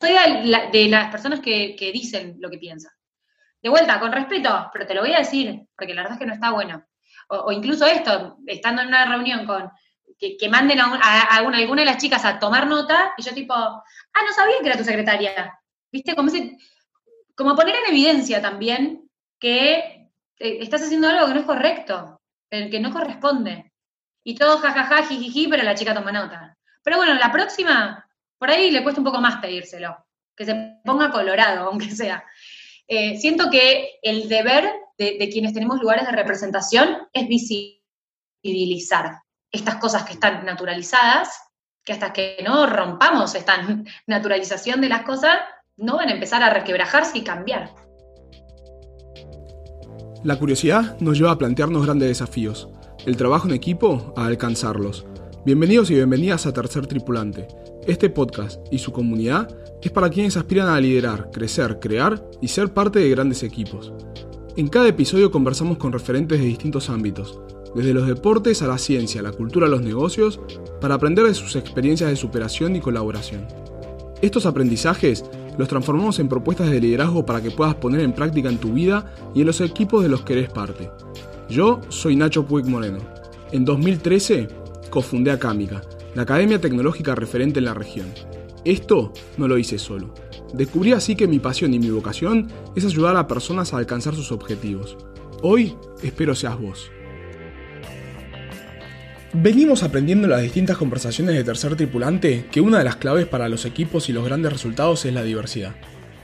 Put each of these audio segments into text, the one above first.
soy de, las personas que, dicen lo que piensan. De vuelta, con respeto, pero te lo voy a decir, porque la verdad es que no está bueno. O, incluso esto, estando en una reunión con, que, manden a, alguna, de las chicas a tomar nota, y yo tipo, ah, no sabía que era tu secretaria. ¿Viste? Como, como poner en evidencia también que eh, estás haciendo algo que no es correcto, que no corresponde. Y todo jajaja, jijiji, pero la chica toma nota. Pero bueno, la próxima, por ahí le cuesta un poco más pedírselo, que se ponga colorado, aunque sea. Eh, siento que el deber de, quienes tenemos lugares de representación es visibilizar estas cosas que están naturalizadas, que hasta que no rompamos esta naturalización de las cosas, no van a empezar a requebrajarse y cambiar. La curiosidad nos lleva a plantearnos grandes desafíos, el trabajo en equipo a alcanzarlos. Bienvenidos y bienvenidas a Tercer Tripulante. Este podcast y su comunidad es para quienes aspiran a liderar, crecer, crear y ser parte de grandes equipos. En cada episodio conversamos con referentes de distintos ámbitos, desde los deportes a la ciencia, la cultura a los negocios, para aprender de sus experiencias de superación y colaboración. Estos aprendizajes los transformamos en propuestas de liderazgo para que puedas poner en práctica en tu vida y en los equipos de los que eres parte. Yo soy Nacho Puig Moreno. En 2013 cofundé Acámica, la academia tecnológica referente en la región. Esto no lo hice solo. Descubrí así que mi pasión y mi vocación es ayudar a personas a alcanzar sus objetivos. Hoy espero seas vos. Venimos aprendiendo en las distintas conversaciones de tercer tripulante que una de las claves para los equipos y los grandes resultados es la diversidad.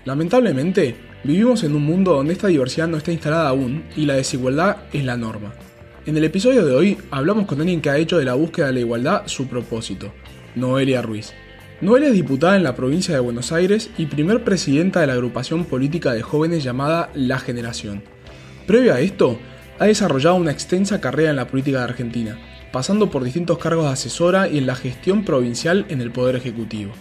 Lamentablemente, vivimos en un mundo donde esta diversidad no está instalada aún y la desigualdad es la norma. En el episodio de hoy hablamos con alguien que ha hecho de la búsqueda de la igualdad su propósito, Noelia Ruiz. Noelia es diputada en la provincia de Buenos Aires y primer presidenta de la agrupación política de jóvenes llamada La Generación. Previo a esto, ha desarrollado una extensa carrera en la política de Argentina, pasando por distintos cargos de asesora y en la gestión provincial en el Poder Ejecutivo.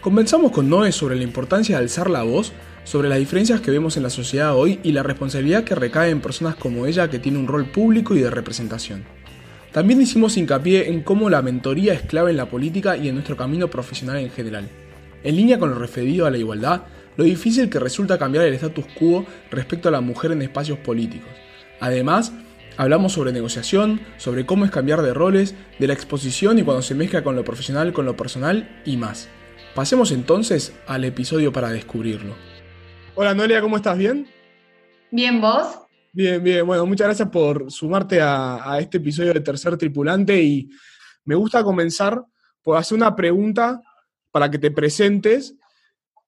Conversamos con Noé sobre la importancia de alzar la voz, sobre las diferencias que vemos en la sociedad hoy y la responsabilidad que recae en personas como ella que tiene un rol público y de representación. También hicimos hincapié en cómo la mentoría es clave en la política y en nuestro camino profesional en general. En línea con lo referido a la igualdad, lo difícil que resulta cambiar el status quo respecto a la mujer en espacios políticos. Además, Hablamos sobre negociación, sobre cómo es cambiar de roles, de la exposición y cuando se mezcla con lo profesional con lo personal y más. Pasemos entonces al episodio para descubrirlo. Hola Noelia, ¿cómo estás? ¿Bien? Bien, ¿vos? Bien, bien. Bueno, muchas gracias por sumarte a, este episodio de Tercer Tripulante y me gusta comenzar por hacer una pregunta para que te presentes,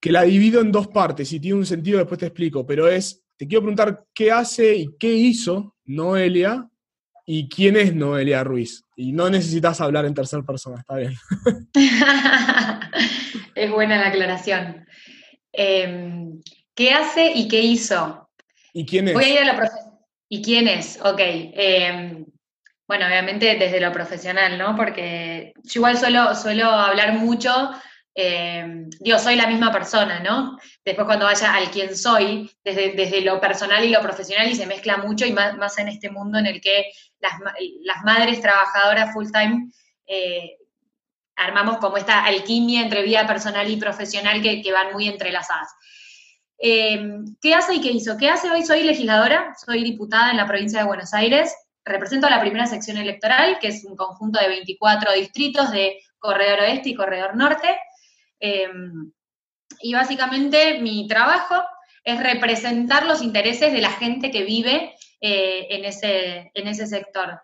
que la divido en dos partes. y tiene un sentido, después te explico, pero es, te quiero preguntar qué hace y qué hizo Noelia y quién es Noelia Ruiz. Y no necesitas hablar en tercera persona, está bien. es buena la aclaración. Em, ¿Qué hace y qué hizo? ¿Y quién es? Voy a ir a la ¿Y quién es? Ok. Em, bueno, obviamente desde lo profesional, ¿no? Porque yo igual suelo, suelo hablar mucho eh, digo, soy la misma persona, ¿no? Después cuando vaya al quién soy, desde, desde lo personal y lo profesional, y se mezcla mucho, y más, en este mundo en el que las, madres trabajadoras full time eh, armamos como esta alquimia entre vida personal y profesional que, van muy entrelazadas. Eh, ¿Qué hace y qué hizo? ¿Qué hace hoy? Soy legisladora, soy diputada en la provincia de Buenos Aires, represento a la primera sección electoral, que es un conjunto de 24 distritos de Corredor Oeste y Corredor Norte. Em, y básicamente mi trabajo es representar los intereses de la gente que vive eh, en, ese, en ese sector.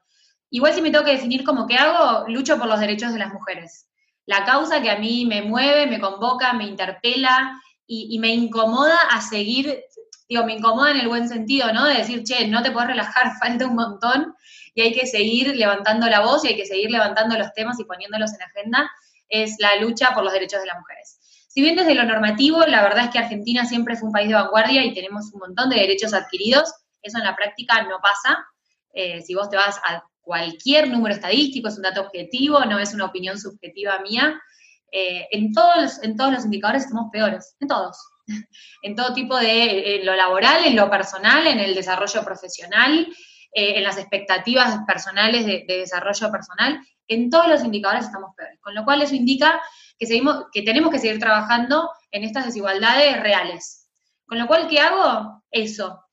Igual si me tengo que definir como que hago, lucho por los derechos de las mujeres. La causa que a mí me mueve, me convoca, me interpela y, me incomoda a seguir, digo, me incomoda en el buen sentido, ¿no? De decir, che, no te puedes relajar, falta un montón y hay que seguir levantando la voz y hay que seguir levantando los temas y poniéndolos en agenda es la lucha por los derechos de las mujeres. Si bien desde lo normativo, la verdad es que Argentina siempre fue un país de vanguardia y tenemos un montón de derechos adquiridos, eso en la práctica no pasa. Eh, si vos te vas a cualquier número estadístico, es un dato objetivo, no es una opinión subjetiva mía, eh, en, todos, en todos los indicadores estamos peores, en todos. en todo tipo de, en lo laboral, en lo personal, en el desarrollo profesional, eh, en las expectativas personales de, desarrollo personal, en todos los indicadores estamos peores. Con lo cual eso indica que, seguimos, que tenemos que seguir trabajando en estas desigualdades reales. Con lo cual, ¿qué hago? Eso.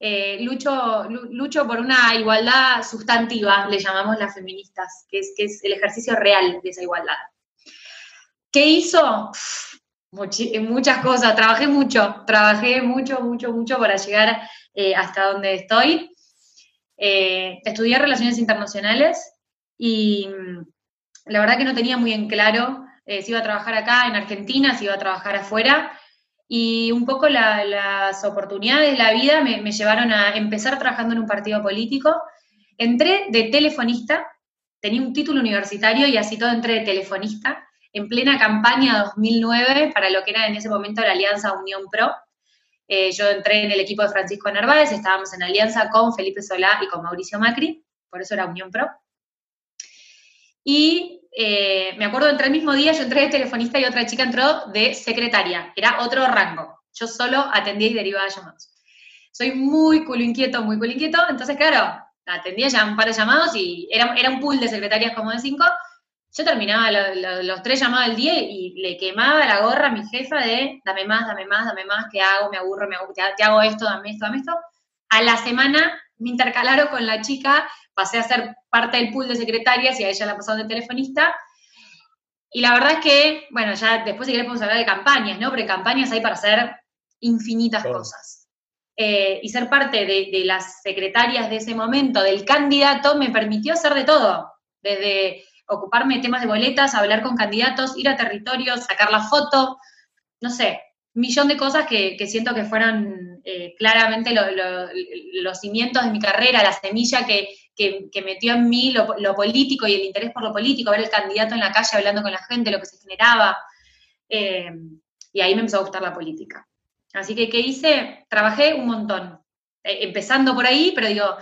Eh, lucho, lucho por una igualdad sustantiva, le llamamos las feministas, que es, que es el ejercicio real de esa igualdad. ¿Qué hizo? muchas cosas, trabajé mucho, trabajé mucho, mucho, mucho para llegar eh, hasta donde estoy. Eh, estudié relaciones internacionales y mm, la verdad que no tenía muy en claro eh, si iba a trabajar acá en Argentina, si iba a trabajar afuera. Y un poco las oportunidades de la vida me, me llevaron a empezar trabajando en un partido político. Entré de telefonista, tenía un título universitario y así todo entré de telefonista en plena campaña 2009 para lo que era en ese momento la Alianza Unión Pro. Eh, yo entré en el equipo de Francisco Narváez, estábamos en alianza con Felipe Solá y con Mauricio Macri, por eso era Unión Pro. Y eh, me acuerdo, entré el mismo día, yo entré de telefonista y otra chica entró de secretaria, era otro rango. Yo solo atendía y derivaba llamados. Soy muy culo inquieto, muy culo inquieto, entonces claro, atendía ya un par de llamados y era, era un pool de secretarias como de cinco, yo terminaba los tres llamados del día y le quemaba la gorra a mi jefa de dame más, dame más, dame más, ¿qué hago? Me aburro, me aburro, te, hago esto, dame esto, dame esto. A la semana me intercalaron con la chica, pasé a ser parte del pool de secretarias y a ella la pasaron de telefonista. Y la verdad es que, bueno, ya después si querés podemos hablar de campañas, ¿no? En campañas hay para hacer infinitas cosas. Eh, y ser parte de, de las secretarias de ese momento, del candidato, me permitió hacer de todo. Desde ocuparme de temas de boletas, hablar con candidatos, ir a territorios, sacar la foto, no sé, un millón de cosas que, siento que fueron eh, claramente los cimientos de mi carrera, la semilla que, metió en mí lo, político y el interés por lo político, ver el candidato en la calle hablando con la gente, lo que se generaba. Eh, y ahí me empezó a gustar la política. Así que, ¿qué hice? Trabajé un montón, eh, empezando por ahí, pero digo,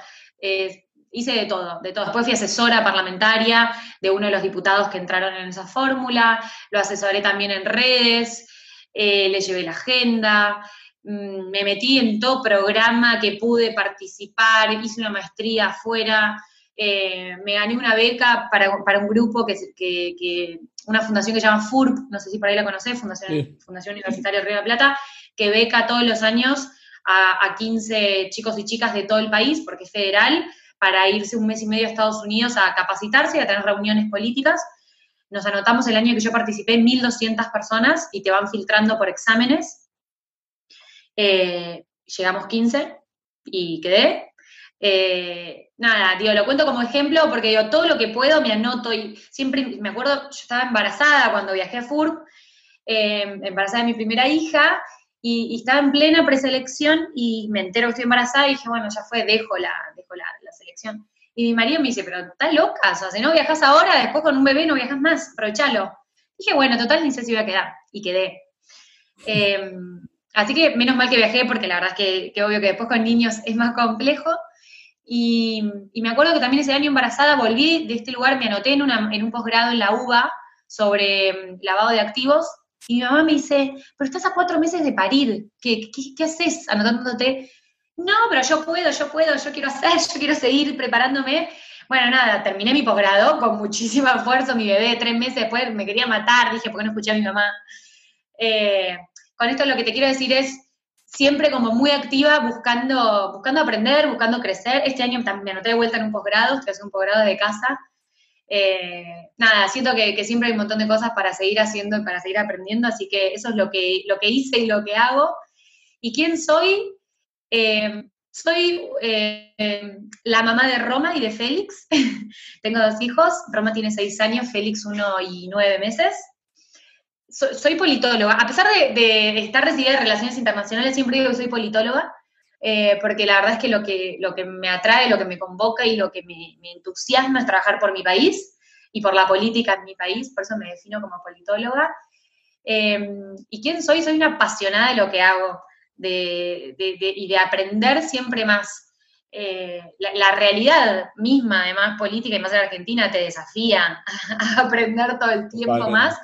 hice de todo, de todo. Después fui asesora parlamentaria de uno de los diputados que entraron en esa fórmula, lo asesoré también en redes, eh, le llevé la agenda, mm, me metí en todo programa que pude participar, hice una maestría afuera, eh, me gané una beca para, un grupo que, una fundación que se llama FURP, no sé si por ahí la conocés, Fundación, fundación Universitaria Río de la Plata, que beca todos los años a, a 15 chicos y chicas de todo el país, porque es federal, para irse un mes y medio a Estados Unidos a capacitarse y a tener reuniones políticas. Nos anotamos el año que yo participé 1.200 personas y te van filtrando por exámenes. Eh, llegamos 15 y quedé. Eh, nada, digo, lo cuento como ejemplo porque digo, todo lo que puedo me anoto y siempre me acuerdo, yo estaba embarazada cuando viajé a FURB, eh, embarazada de mi primera hija y, estaba en plena preselección y me entero que estoy embarazada y dije, bueno, ya fue, dejo la, dejo la, selección. Y mi marido me dice, pero estás loca, o sea, si no viajas ahora, después con un bebé no viajas más, aprovechalo. Dije, bueno, total, ni sé si voy a quedar. Y quedé. Em, así que menos mal que viajé, porque la verdad es que, obvio que después con niños es más complejo. Y, me acuerdo que también ese año embarazada volví de este lugar, me anoté en, en un posgrado en la UBA sobre em, lavado de activos y mi mamá me dice, pero estás a cuatro meses de parir, ¿qué, qué, haces anotándote? No, pero yo puedo, yo puedo, yo quiero hacer, yo quiero seguir preparándome. Bueno, nada, terminé mi posgrado con muchísimo esfuerzo, mi bebé tres meses después me quería matar, dije, ¿por qué no escuché a mi mamá? Eh, con esto lo que te quiero decir es siempre como muy activa, buscando, buscando aprender, buscando crecer. Este año también me anoté de vuelta en un posgrado, estoy haciendo un posgrado de casa, eh, nada, siento que, siempre hay un montón de cosas para seguir haciendo y para seguir aprendiendo, así que eso es lo que, lo que hice y lo que hago. ¿Y quién soy? Eh, soy eh, la mamá de Roma y de Félix. Tengo dos hijos, Roma tiene seis años, Félix uno y nueve meses. soy politóloga. A pesar de, estar recibida en relaciones internacionales, siempre digo que soy politóloga. Eh, porque la verdad es que lo, que lo que me atrae, lo que me convoca y lo que me, entusiasma es trabajar por mi país y por la política en mi país, por eso me defino como politóloga. Em, ¿Y quién soy? Soy una apasionada de lo que hago de, y de aprender siempre más. Eh, la, realidad misma, además política y más en Argentina, te desafía a aprender todo el tiempo más,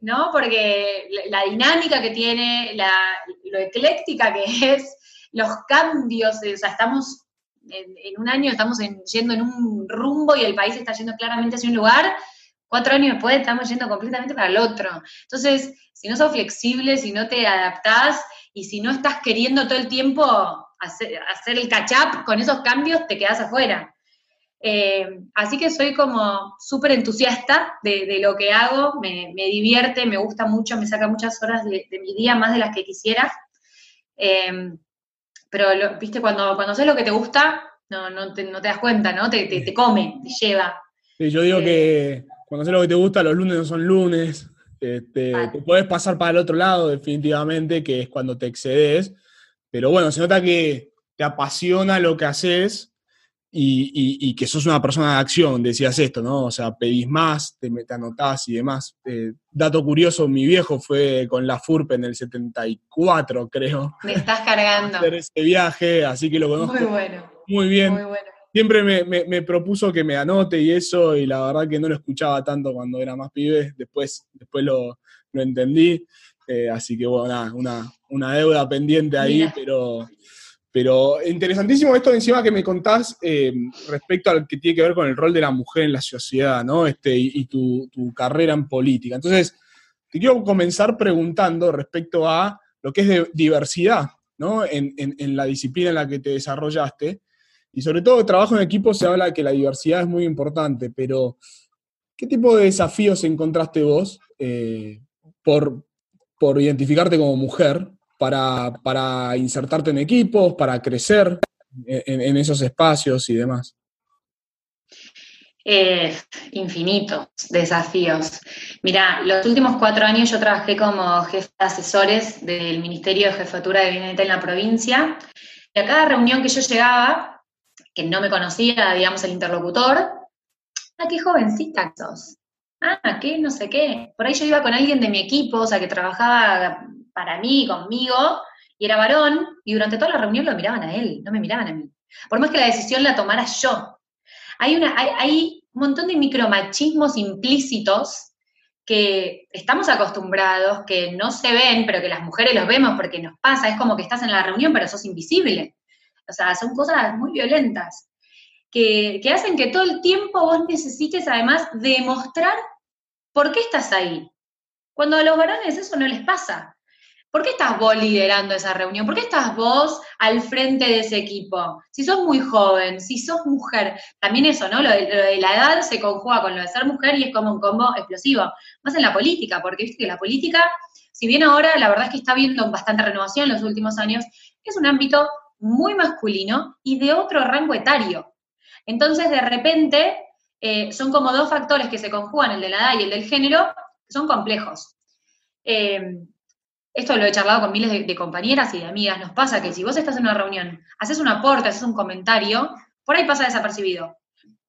¿no? Porque la, dinámica que tiene, la, lo ecléctica que es, los cambios, o sea, estamos en, un año, estamos yendo en un rumbo y el país está yendo claramente hacia un lugar, cuatro años después estamos yendo completamente para el otro. Entonces, si no sos flexible, si no te adaptás y si no estás queriendo todo el tiempo hacer, el catch-up con esos cambios, te quedas afuera. Eh, así que soy como súper entusiasta de, lo que hago, me, divierte, me gusta mucho, me saca muchas horas de, mi día, más de las que quisiera. Eh, pero, viste, cuando, cuando sé lo que te gusta, no, no, te, das cuenta, ¿no? Te, te, come, te lleva. Sí, yo digo que eh, cuando sé lo que te gusta, los lunes no son lunes. Este, te puedes pasar para el otro lado, definitivamente, que es cuando te excedes. Pero bueno, se nota que te apasiona lo que haces y, que sos una persona de acción, decías esto, ¿no? O sea, pedís más, te, te anotás y demás. Eh, dato curioso, mi viejo fue con la FURP en el 74, creo. Me estás cargando. Hacer ese viaje, así que lo conozco. Muy bueno. Muy bien. Muy bueno. Siempre me, propuso que me anote y eso, y la verdad que no lo escuchaba tanto cuando era más pibe, después, después lo, entendí. Eh, así que bueno, una, una deuda pendiente ahí, pero pero interesantísimo esto encima que me contás eh, respecto al que tiene que ver con el rol de la mujer en la sociedad, ¿no? Este, y, tu, carrera en política. Entonces, te quiero comenzar preguntando respecto a lo que es diversidad, ¿no? En, la disciplina en la que te desarrollaste. Y sobre todo, trabajo en equipo se habla de que la diversidad es muy importante, pero ¿qué tipo de desafíos encontraste vos eh, por, por identificarte como mujer para, insertarte en equipos, para crecer en, esos espacios y demás? Infinitos desafíos. Mira, los últimos cuatro años yo trabajé como jefe de asesores del Ministerio de Jefatura de Gabinete en la provincia, y a cada reunión que yo llegaba, que no me conocía, digamos, el interlocutor, ah, qué jovencita sos, ah, qué no sé qué. Por ahí yo iba con alguien de mi equipo, o sea, que trabajaba para mí, conmigo, y era varón, y durante toda la reunión lo miraban a él, no me miraban a mí. Por más que la decisión la tomara yo. Hay, una, hay, un montón de micromachismos implícitos que estamos acostumbrados, que no se ven, pero que las mujeres los vemos porque nos pasa, es como que estás en la reunión, pero sos invisible. O sea, son cosas muy violentas, que, que hacen que todo el tiempo vos necesites además demostrar por qué estás ahí. Cuando a los varones eso no les pasa. ¿Por qué estás vos liderando esa reunión? ¿Por qué estás vos al frente de ese equipo? Si sos muy joven, si sos mujer, también eso, ¿no? Lo de, la edad se conjuga con lo de ser mujer y es como un combo explosivo. Más en la política, porque viste que la política, si bien ahora la verdad es que está viendo bastante renovación en los últimos años, es un ámbito muy masculino y de otro rango etario. Entonces, de repente, eh, son como dos factores que se conjugan, el de la edad y el del género, que son complejos. Eh, esto lo he charlado con miles de, compañeras y de amigas, nos pasa que si vos estás en una reunión, haces un aporte, haces un comentario, por ahí pasa desapercibido.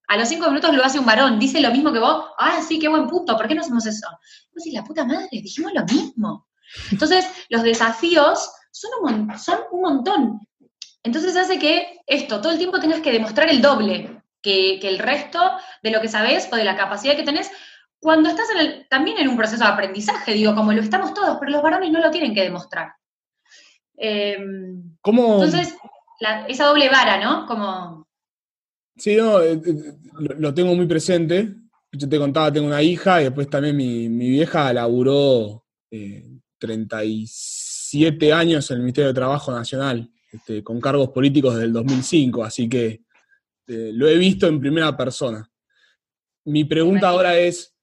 A los cinco minutos lo hace un varón, dice lo mismo que vos, ah, sí, qué buen punto, ¿por qué no hacemos eso? Vos decís, la puta madre, dijimos lo mismo. Entonces, los desafíos son un, son un montón. Entonces hace que esto, todo el tiempo tengas que demostrar el doble que, que el resto de lo que sabés o de la capacidad que tenés, cuando estás en el, también en un proceso de aprendizaje, digo, como lo estamos todos, pero los varones no lo tienen que demostrar. Em, ¿Cómo? Entonces, esa doble vara, ¿no? Como... Sí, no, eh, eh, lo, tengo muy presente. Yo te contaba, tengo una hija y después también mi, vieja laburó 37 eh, años en el Ministerio de Trabajo Nacional, este, con cargos políticos desde el 2005, así que lo he visto en primera persona. Mi pregunta ahora es,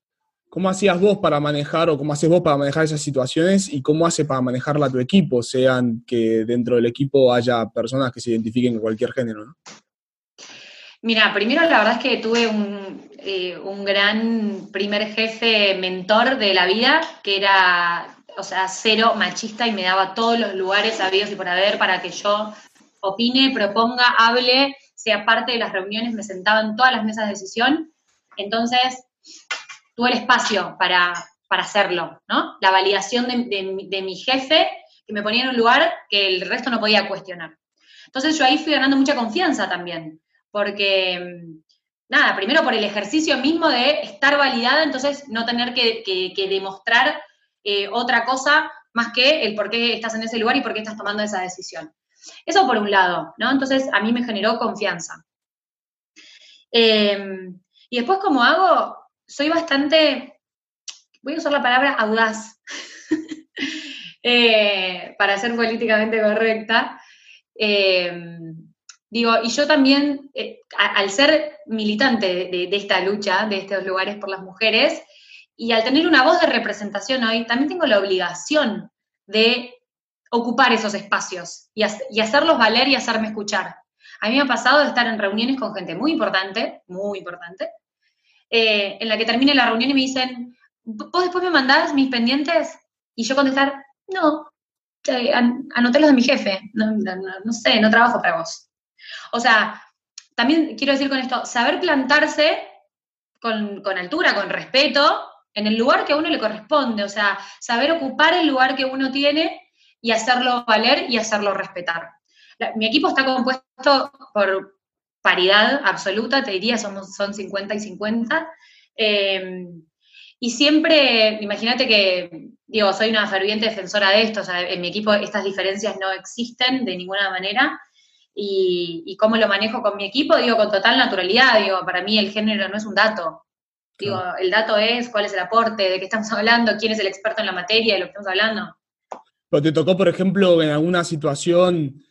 ¿Cómo hacías vos para manejar o cómo haces vos para manejar esas situaciones y cómo hace para manejarla tu equipo, sean que dentro del equipo haya personas que se identifiquen con cualquier género? Mira, primero la verdad es que tuve un, eh, un, gran primer jefe mentor de la vida, que era, o sea, cero machista y me daba todos los lugares habidos y por haber para que yo opine, proponga, hable, sea parte de las reuniones, me sentaba en todas las mesas de decisión. Entonces, tuve el espacio para, hacerlo, ¿no? La validación de, mi jefe que me ponía en un lugar que el resto no podía cuestionar. Entonces yo ahí fui ganando mucha confianza también, porque, nada, primero por el ejercicio mismo de estar validada, entonces no tener que, demostrar eh, otra cosa más que el por qué estás en ese lugar y por qué estás tomando esa decisión. Eso por un lado, ¿no? Entonces a mí me generó confianza. Eh, y después, ¿cómo hago? Soy bastante, voy a usar la palabra audaz, eh, para ser políticamente correcta. Eh, digo, y yo también, eh, al ser militante de, de, esta lucha, de estos lugares por las mujeres, y al tener una voz de representación hoy, también tengo la obligación de ocupar esos espacios y, y hacerlos valer y hacerme escuchar. A mí me ha pasado de estar en reuniones con gente muy importante, muy importante, eh, en la que termine la reunión y me dicen, ¿vos después me mandás mis pendientes? Y yo contestar, no, anoté los de mi jefe, no, sé, no trabajo para vos. O sea, también quiero decir con esto, saber plantarse con, con, altura, con respeto, en el lugar que a uno le corresponde, o sea, saber ocupar el lugar que uno tiene y hacerlo valer y hacerlo respetar. mi equipo está compuesto por paridad absoluta, te diría, somos, son 50 y 50. Eh, y siempre, imagínate que, digo, soy una ferviente defensora de esto, o sea, en mi equipo estas diferencias no existen de ninguna manera. Y, y cómo lo manejo con mi equipo, digo, con total naturalidad, digo, para mí el género no es un dato. Digo, el dato es cuál es el aporte, de qué estamos hablando, quién es el experto en la materia de lo que estamos hablando. Pero te tocó, por ejemplo, en alguna situación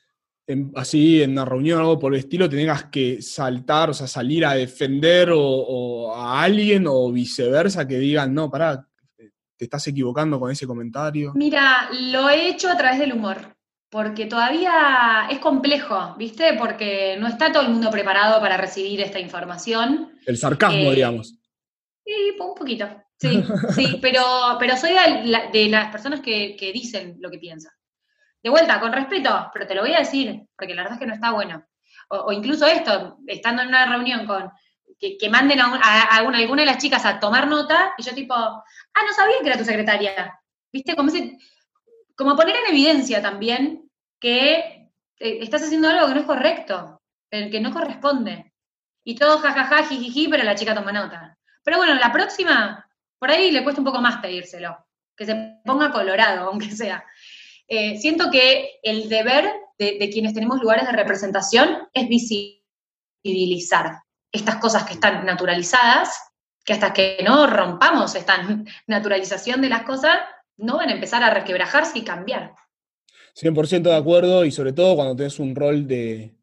así en una reunión o algo por el estilo, tengas que saltar, o sea, salir a defender o, a alguien o viceversa, que digan, no, pará, te estás equivocando con ese comentario? Mira, lo he hecho a través del humor, porque todavía es complejo, ¿viste? Porque no está todo el mundo preparado para recibir esta información. El sarcasmo, eh, digamos. Sí, un poquito. Sí, sí, pero, pero soy de, las personas que, que dicen lo que piensan de vuelta, con respeto, pero te lo voy a decir, porque la verdad es que no está bueno. O, incluso esto, estando en una reunión con, que, manden a, alguna de las chicas a tomar nota, y yo tipo, ah, no sabía que era tu secretaria. ¿Viste? Como, como poner en evidencia también que eh, estás haciendo algo que no es correcto, que no corresponde. Y todo jajaja, jijiji, pero la chica toma nota. Pero bueno, la próxima, por ahí le cuesta un poco más pedírselo, que se ponga colorado, aunque sea. Eh, siento que el deber de, quienes tenemos lugares de representación es visibilizar estas cosas que están naturalizadas, que hasta que no rompamos esta naturalización de las cosas, no van a empezar a requebrajarse y cambiar. 100% de acuerdo y sobre todo cuando tenés un rol de,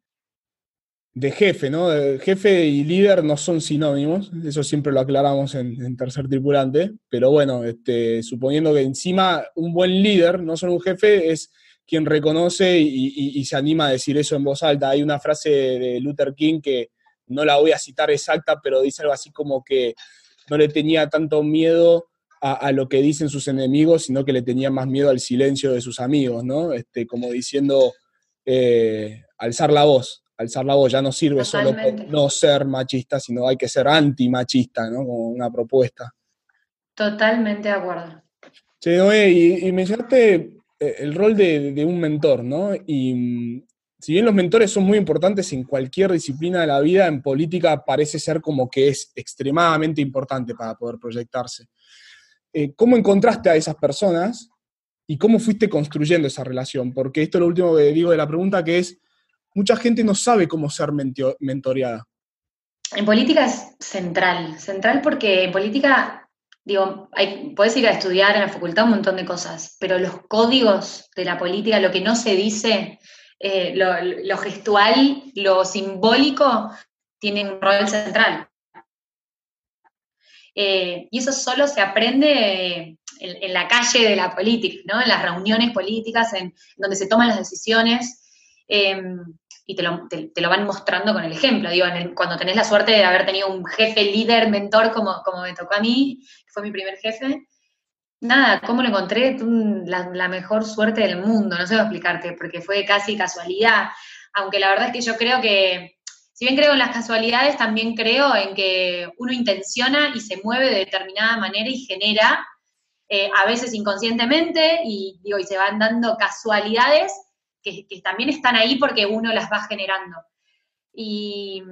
de jefe, ¿no? jefe y líder no son sinónimos, eso siempre lo aclaramos en, tercer tripulante, pero bueno, este, suponiendo que encima un buen líder, no solo un jefe, es quien reconoce y, se anima a decir eso en voz alta. Hay una frase de Luther King que no la voy a citar exacta, pero dice algo así como que no le tenía tanto miedo a, lo que dicen sus enemigos, sino que le tenía más miedo al silencio de sus amigos, ¿no? Este, como diciendo, eh, alzar la voz alzar la voz ya no sirve solo por no ser machista, sino hay que ser anti-machista, ¿no? Como una propuesta. Totalmente de acuerdo. Sí, y, y mencionaste eh, el rol de, un mentor, ¿no? Y mm, si bien los mentores son muy importantes en cualquier disciplina de la vida, en política parece ser como que es extremadamente importante para poder proyectarse. Eh, ¿Cómo encontraste a esas personas y cómo fuiste construyendo esa relación? Porque esto es lo último que digo de la pregunta, que es, mucha gente no sabe cómo ser mentoreada. En política es central, central porque en política, digo, hay, ir a estudiar en la facultad un montón de cosas, pero los códigos de la política, lo que no se dice, eh, lo, gestual, lo simbólico, tienen un rol central. Eh, y eso solo se aprende en, la calle de la política, ¿no? en las reuniones políticas, en donde se toman las decisiones. Em, y te lo, van mostrando con el ejemplo. Digo, cuando tenés la suerte de haber tenido un jefe, líder, mentor, como, como me tocó a mí, que fue mi primer jefe, nada, ¿cómo lo encontré? La, mejor suerte del mundo, no sé cómo explicarte, porque fue casi casualidad. Aunque la verdad es que yo creo que, si bien creo en las casualidades, también creo en que uno intenciona y se mueve de determinada manera y genera, eh, a veces inconscientemente, y, digo, y se van dando casualidades que, también están ahí porque uno las va generando. Y,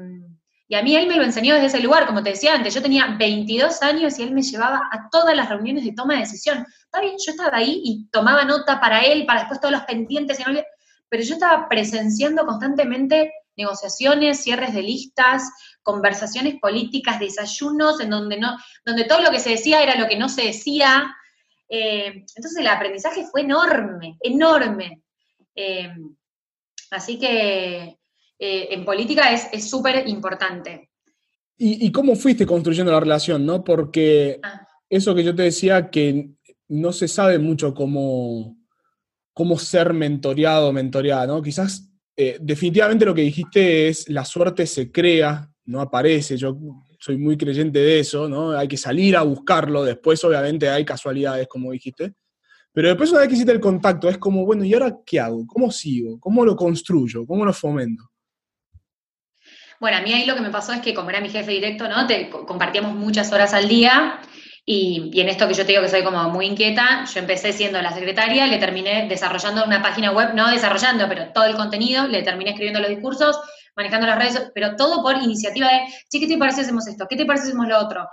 a mí él me lo enseñó desde ese lugar, como te decía antes, yo tenía 22 años y él me llevaba a todas las reuniones de toma de decisión. Está bien, yo estaba ahí y tomaba nota para él, para después todos los pendientes, pero yo estaba presenciando constantemente negociaciones, cierres de listas, conversaciones políticas, desayunos, en donde, no, donde todo lo que se decía era lo que no se decía. Eh, entonces el aprendizaje fue enorme, enorme. Eh, así que eh, en política es súper importante. ¿Y, cómo fuiste construyendo la relación, no? Porque ah. eso que yo te decía, que no se sabe mucho cómo, cómo ser mentoreado o mentoreada, ¿no? Quizás definitivamente lo que dijiste es la suerte se crea, no aparece. Yo soy muy creyente de eso, ¿no? Hay que salir a buscarlo, después obviamente hay casualidades, como dijiste, pero después una vez que hiciste el contacto, es como, bueno, ¿y ahora qué hago? ¿Cómo sigo? ¿Cómo lo construyo? ¿Cómo lo fomento? Bueno, a mí ahí lo que me pasó es que como era mi jefe directo, ¿no? Compartíamos muchas horas al día y, y, en esto que yo te digo que soy como muy inquieta, yo empecé siendo la secretaria, le terminé desarrollando una página web, no desarrollando, pero todo el contenido, le terminé escribiendo los discursos, manejando las redes, pero todo por iniciativa de, sí, ¿qué te parece hacemos esto? ¿Qué te parece hacemos lo otro?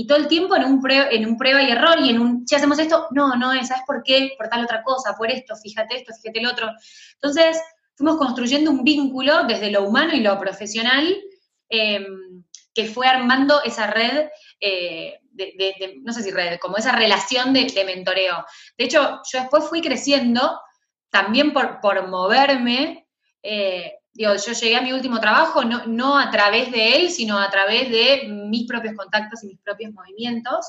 Y todo el tiempo en un, en un prueba y error y en un, si hacemos esto, no, no es, ¿sabes por qué? Por tal otra cosa, por esto, fíjate esto, fíjate el otro. Entonces, fuimos construyendo un vínculo desde lo humano y lo profesional em, que fue armando esa red, eh, de, no sé si red, como esa relación de, mentoreo. De hecho, yo después fui creciendo también por, por moverme eh, digo, yo llegué a mi último trabajo no, a través de él, sino a través de mis propios contactos y mis propios movimientos.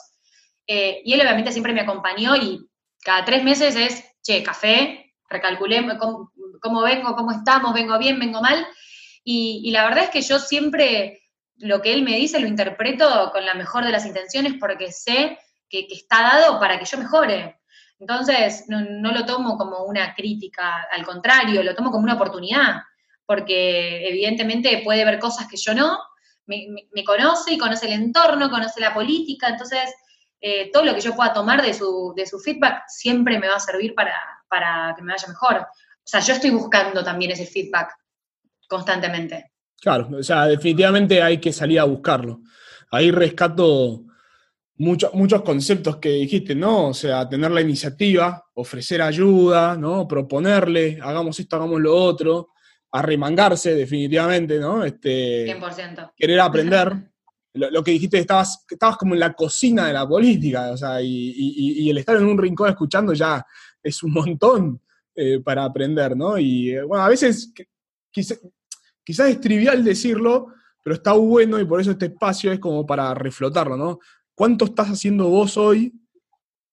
Eh, y él obviamente siempre me acompañó y cada tres meses es, che, café, recalculé cómo, vengo, cómo estamos, vengo bien, vengo mal. Y, la verdad es que yo siempre lo que él me dice lo interpreto con la mejor de las intenciones porque sé que, está dado para que yo mejore. Entonces, no, no, lo tomo como una crítica, al contrario, lo tomo como una oportunidad porque evidentemente puede ver cosas que yo no, me, conoce y conoce el entorno, conoce la política, entonces eh, todo lo que yo pueda tomar de su, de su feedback siempre me va a servir para, para que me vaya mejor. O sea, yo estoy buscando también ese feedback constantemente. Claro, o sea, definitivamente hay que salir a buscarlo. Ahí rescato muchos muchos conceptos que dijiste, ¿no? O sea, tener la iniciativa, ofrecer ayuda, ¿no? Proponerle, hagamos esto, hagamos lo otro, arremangarse, definitivamente, ¿no? Este, 100%. Querer aprender. Lo, que dijiste, estabas, estabas como en la cocina de la política, o sea, y, el estar en un rincón escuchando ya es un montón eh, para aprender, ¿no? Y eh, bueno, a veces quizás es trivial decirlo, pero está bueno y por eso este espacio es como para reflotarlo, ¿no? ¿Cuánto estás haciendo vos hoy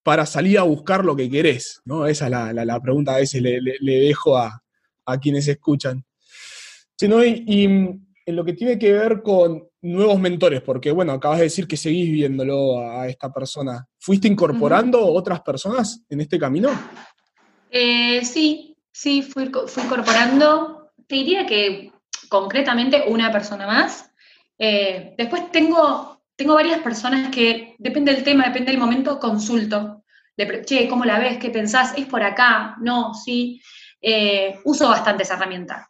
para salir a buscar lo que querés? ¿no? Esa es la, pregunta a veces le, dejo a, a, quienes escuchan. Sino, y, en lo que tiene que ver con nuevos mentores, porque bueno, acabas de decir que seguís viéndolo a, esta persona. ¿Fuiste incorporando otras personas en este camino? Eh, sí, sí, fui, incorporando. Te diría que concretamente una persona más. Eh, después tengo, tengo varias personas que, depende del tema, depende del momento, consulto. che, ¿cómo la ves? ¿Qué pensás? ¿Es por acá? No, sí. Eh, uso bastante esa herramienta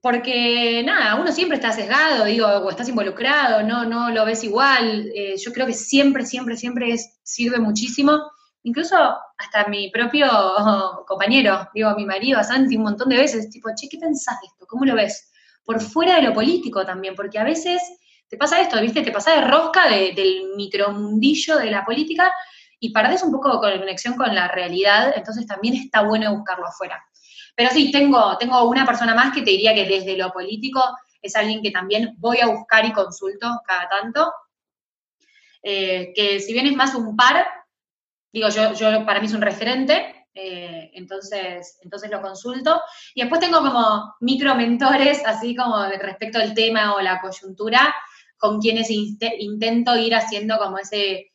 porque nada, uno siempre está sesgado, digo, o estás involucrado, no, no lo ves igual. Eh, yo creo que siempre, siempre, siempre sirve muchísimo. Incluso hasta mi propio compañero, digo, mi marido, Santi, un montón de veces, tipo, che, ¿qué pensás de esto? ¿Cómo lo ves? Por fuera de lo político también, porque a veces te pasa esto, ¿viste? Te pasa de rosca del micromundillo de la política y perdés un poco de conexión con la realidad, entonces también está bueno buscarlo afuera. Pero sí, tengo, tengo una persona más que te diría que desde lo político es alguien que también voy a buscar y consulto cada tanto. Eh, que si bien es más un par, digo, yo, yo para mí es un referente, eh, entonces, entonces lo consulto. Y después tengo como micro mentores, así como respecto al tema o la coyuntura, con quienes intento ir haciendo como ese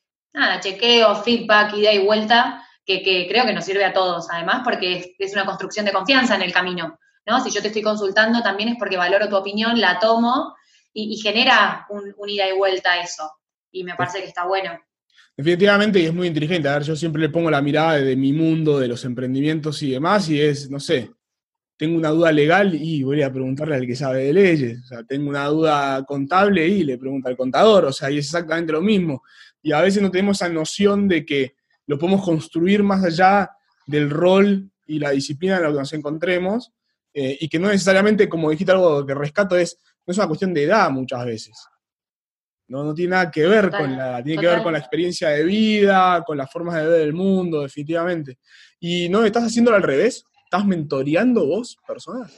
chequeo, feedback, ida y vuelta que, creo que nos sirve a todos, además, porque es, una construcción de confianza en el camino, ¿no? Si yo te estoy consultando, también es porque valoro tu opinión, la tomo y, genera un, ida y vuelta a eso. Y me parece que está bueno. Definitivamente, y es muy inteligente. A ver, yo siempre le pongo la mirada de mi mundo, de los emprendimientos y demás, y es, no sé, tengo una duda legal y voy a preguntarle al que sabe de leyes. O sea, tengo una duda contable y le pregunto al contador. O sea, y es exactamente lo mismo. Y a veces no tenemos esa noción de que lo podemos construir más allá del rol y la disciplina en la que nos encontremos. eh, y que no necesariamente, como dijiste algo que rescato, es, no es una cuestión de edad muchas veces. No, no tiene nada que ver con la edad, tiene que ver con la experiencia de vida, con las formas de ver el mundo, definitivamente. ¿Y no estás haciéndolo al revés? ¿Estás mentoreando vos personas?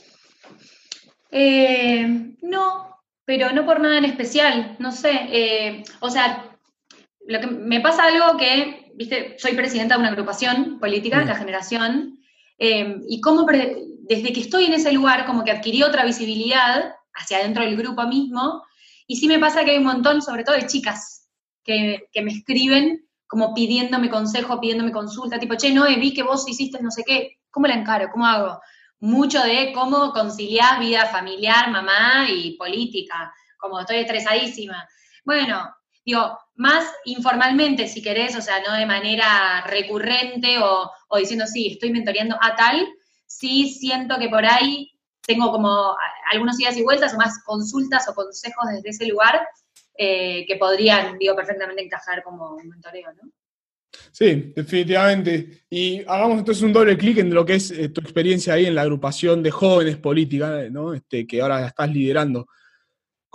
Eh, no, pero no por nada en especial, no sé. Eh, o sea, lo que me pasa algo que, viste, soy presidenta de una agrupación política, mm. la generación, eh, y como desde que estoy en ese lugar, como que adquirí otra visibilidad hacia adentro del grupo mismo, y sí me pasa que hay un montón, sobre todo de chicas, que, me escriben como pidiéndome consejo, pidiéndome consulta, tipo, che, no, vi que vos hiciste no sé qué, ¿cómo la encaro? ¿Cómo hago? Mucho de cómo conciliar vida familiar, mamá y política, como estoy estresadísima. Bueno, digo, más informalmente, si querés, o sea, no de manera recurrente o, diciendo, sí, estoy mentoreando a tal, sí siento que por ahí tengo como algunos días y vueltas o más consultas o consejos desde ese lugar eh, que podrían, digo, perfectamente encajar como un mentoreo, ¿no? Sí, definitivamente. Y hagamos entonces un doble clic en lo que es eh, tu experiencia ahí en la agrupación de jóvenes políticas, ¿no? Este, que ahora estás liderando.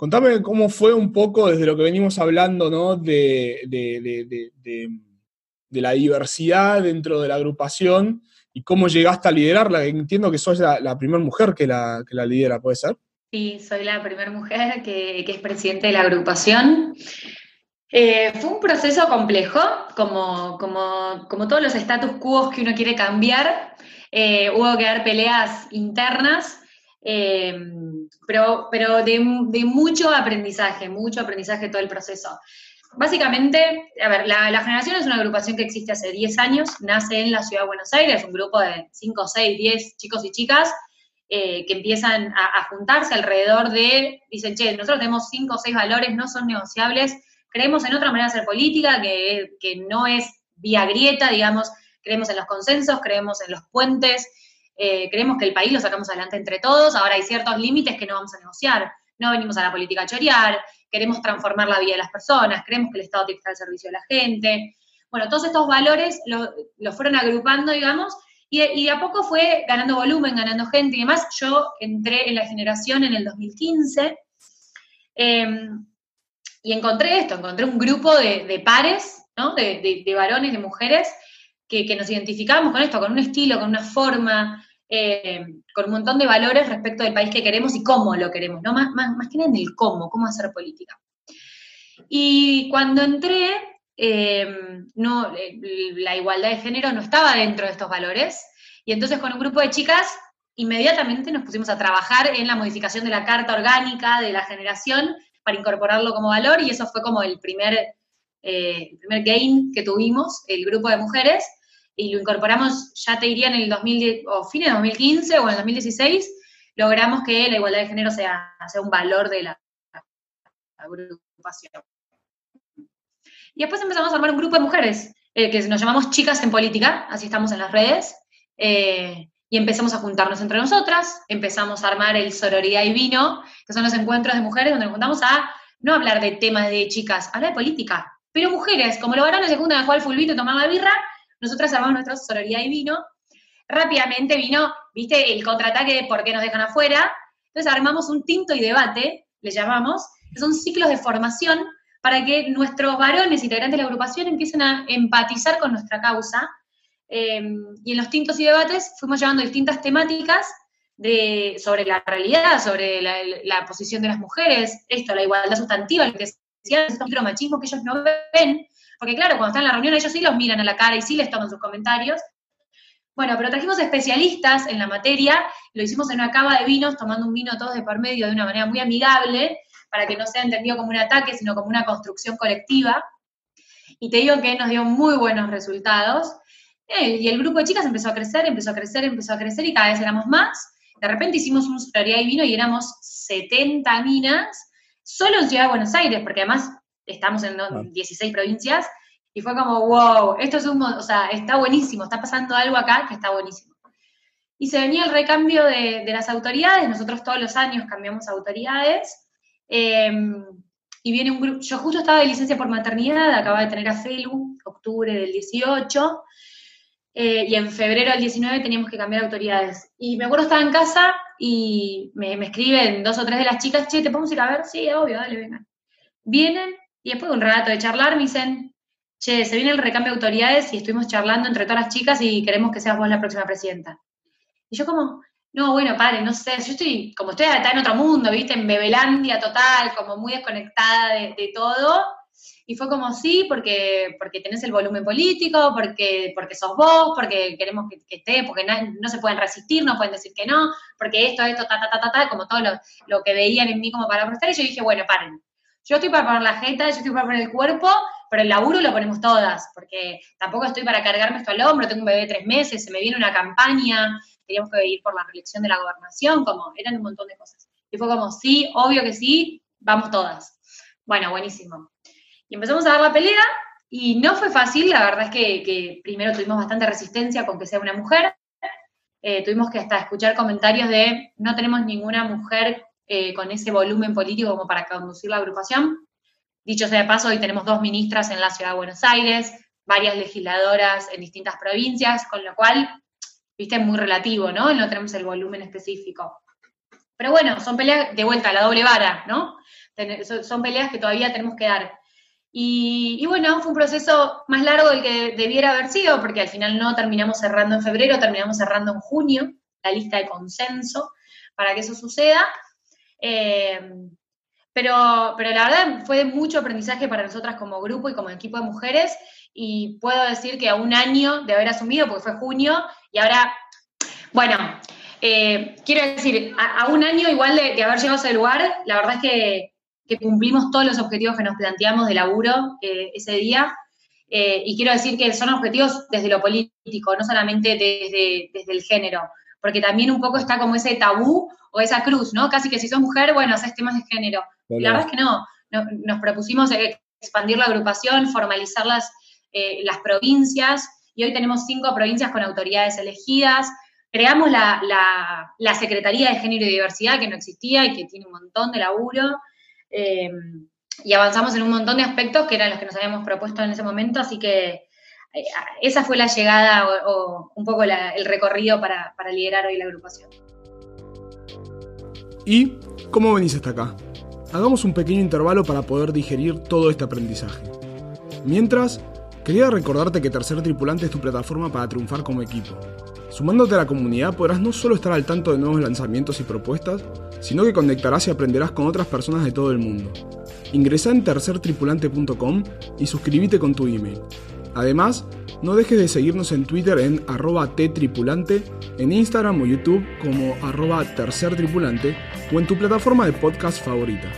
Contame cómo fue un poco desde lo que venimos hablando, ¿no? De, de la diversidad dentro de la agrupación y cómo llegaste a liderarla. Entiendo que sos la, primera mujer que la, que la lidera, ¿puede ser? Sí, soy la primera mujer que, es presidente de la agrupación. Eh, fue un proceso complejo, como, como, como todos los status quo que uno quiere cambiar. Eh, hubo que dar peleas internas, eh, pero, pero de, mucho aprendizaje, mucho aprendizaje todo el proceso. Básicamente, a ver, la, Generación es una agrupación que existe hace 10 años, nace en la Ciudad de Buenos Aires, un grupo de 5, 6, 10 chicos y chicas eh, que empiezan a, juntarse alrededor de, dicen, che, nosotros tenemos 5 o 6 valores, no son negociables, creemos en otra manera de hacer política, que, que no es vía grieta, digamos, creemos en los consensos, creemos en los puentes, eh, creemos que el país lo sacamos adelante entre todos, ahora hay ciertos límites que no vamos a negociar, no venimos a la política a chorear, queremos transformar la vida de las personas, creemos que el Estado tiene que estar al servicio de la gente. Bueno, todos estos valores los fueron agrupando, digamos, y, de a poco fue ganando volumen, ganando gente y demás. Yo entré en la generación en el 2015 em, y encontré esto, encontré un grupo de, pares, ¿no? de, varones, de mujeres, que, que, nos identificábamos con esto, con un estilo, con una forma, eh, con un montón de valores respecto del país que queremos y cómo lo queremos, ¿no? Más, más, más que nada en el cómo, cómo hacer política. Y cuando entré, eh, no, la igualdad de género no estaba dentro de estos valores, y entonces con un grupo de chicas inmediatamente nos pusimos a trabajar en la modificación de la carta orgánica de la generación para incorporarlo como valor, y eso fue como el primer, eh, el primer gain que tuvimos, el grupo de mujeres, y lo incorporamos, ya te diría, en el 2010, o fines de 2015 o en el 2016, logramos que la igualdad de género sea, sea un valor de la, agrupación. Y después empezamos a armar un grupo de mujeres, eh, que nos llamamos Chicas en Política, así estamos en las redes, eh, y empezamos a juntarnos entre nosotras, empezamos a armar el Sororidad y Vino, que son los encuentros de mujeres donde nos juntamos a no hablar de temas de chicas, hablar de política, pero mujeres, como lo varones se juntan a jugar al fulbito y tomar la birra, nosotras armamos nuestra sororidad y vino. Rápidamente vino, viste, el contraataque de por qué nos dejan afuera. Entonces armamos un tinto y debate, le llamamos, que son ciclos de formación para que nuestros varones integrantes de la agrupación empiecen a empatizar con nuestra causa. Em, y en los tintos y debates fuimos llevando distintas temáticas de, sobre la realidad, sobre la, posición de las mujeres, esto, la igualdad sustantiva, lo que decían, el micromachismo que ellos no ven, porque claro, cuando están en la reunión ellos sí los miran a la cara y sí les toman sus comentarios. Bueno, pero trajimos especialistas en la materia, lo hicimos en una cava de vinos, tomando un vino todos de por medio de una manera muy amigable, para que no sea entendido como un ataque, sino como una construcción colectiva. Y te digo que nos dio muy buenos resultados. Eh, y el grupo de chicas empezó a crecer, empezó a crecer, empezó a crecer y cada vez éramos más. De repente hicimos un sororidad y vino y éramos 70 minas, solo en Ciudad de Buenos Aires, porque además estamos en 16 provincias, y fue como, wow, esto es un, o sea, está buenísimo, está pasando algo acá que está buenísimo. Y se venía el recambio de, las autoridades, nosotros todos los años cambiamos autoridades, em, y viene un grupo, yo justo estaba de licencia por maternidad, acababa de tener a Felu, octubre del 18, eh, y en febrero del 19 teníamos que cambiar autoridades. Y me acuerdo estaba en casa y me, escriben dos o tres de las chicas, che, ¿te podemos ir a ver? Sí, obvio, dale, vengan. Vienen y después de un rato de charlar me dicen, che, se viene el recambio de autoridades y estuvimos charlando entre todas las chicas y queremos que seas vos la próxima presidenta. Y yo como, no, bueno, pare, no sé, yo estoy, como estoy en otro mundo, viste, en Bebelandia total, como muy desconectada de todo y fue como, sí, porque, porque tenés el volumen político, porque, porque sos vos, porque queremos que, esté, porque no, se pueden resistir, no pueden decir que no, porque esto, esto, ta, ta, ta, ta, ta como todo lo, que veían en mí como para prestar. Y yo dije, bueno, paren. Yo estoy para poner la jeta, yo estoy para poner el cuerpo, pero el laburo lo ponemos todas, porque tampoco estoy para cargarme esto al hombro, tengo un bebé de tres meses, se me viene una campaña, teníamos que ir por la reelección de la gobernación, como eran un montón de cosas. Y fue como, sí, obvio que sí, vamos todas. Bueno, buenísimo. Y empezamos a dar la pelea y no fue fácil, la verdad es que, primero tuvimos bastante resistencia con que sea una mujer, eh, tuvimos que hasta escuchar comentarios de no tenemos ninguna mujer eh, con ese volumen político como para conducir la agrupación. Dicho sea de paso, hoy tenemos dos ministras en la Ciudad de Buenos Aires, varias legisladoras en distintas provincias, con lo cual, viste, es muy relativo, ¿no? No tenemos el volumen específico. Pero bueno, son peleas de vuelta la doble vara, ¿no? Son peleas que todavía tenemos que dar. Y, bueno, fue un proceso más largo del que debiera haber sido, porque al final no terminamos cerrando en febrero, terminamos cerrando en junio la lista de consenso para que eso suceda. Eh, pero, pero la verdad fue mucho aprendizaje para nosotras como grupo y como equipo de mujeres, y puedo decir que a un año de haber asumido, porque fue junio, y ahora, bueno, eh, quiero decir, a, un año igual de, de haber llegado a ese lugar, la verdad es que que cumplimos todos los objetivos que nos planteamos de laburo eh, ese día. Eh, y quiero decir que son objetivos desde lo político, no solamente desde, desde el género, porque también un poco está como ese tabú o esa cruz, ¿no? Casi que si sos mujer, bueno, haces temas de género. La verdad es que no, nos propusimos expandir la agrupación, formalizar las, eh, las provincias, y hoy tenemos cinco provincias con autoridades elegidas. Creamos la, la, la Secretaría de Género y Diversidad, que no existía y que tiene un montón de laburo. Em, y avanzamos en un montón de aspectos que eran los que nos habíamos propuesto en ese momento, así que eh, esa fue la llegada o, un poco el recorrido para, liderar hoy la agrupación. ¿Y cómo venís hasta acá? Hagamos un pequeño intervalo para poder digerir todo este aprendizaje. Mientras, quería recordarte que Tercer Tripulante es tu plataforma para triunfar como equipo. Sumándote a la comunidad podrás no solo estar al tanto de nuevos lanzamientos y propuestas, sino que conectarás y aprenderás con otras personas de todo el mundo. Ingresa en tercertripulante.com y suscríbete con tu email. Además, no dejes de seguirnos en Twitter en arroba ttripulante, en Instagram o YouTube como arroba tercertripulante o en tu plataforma de podcast favorita.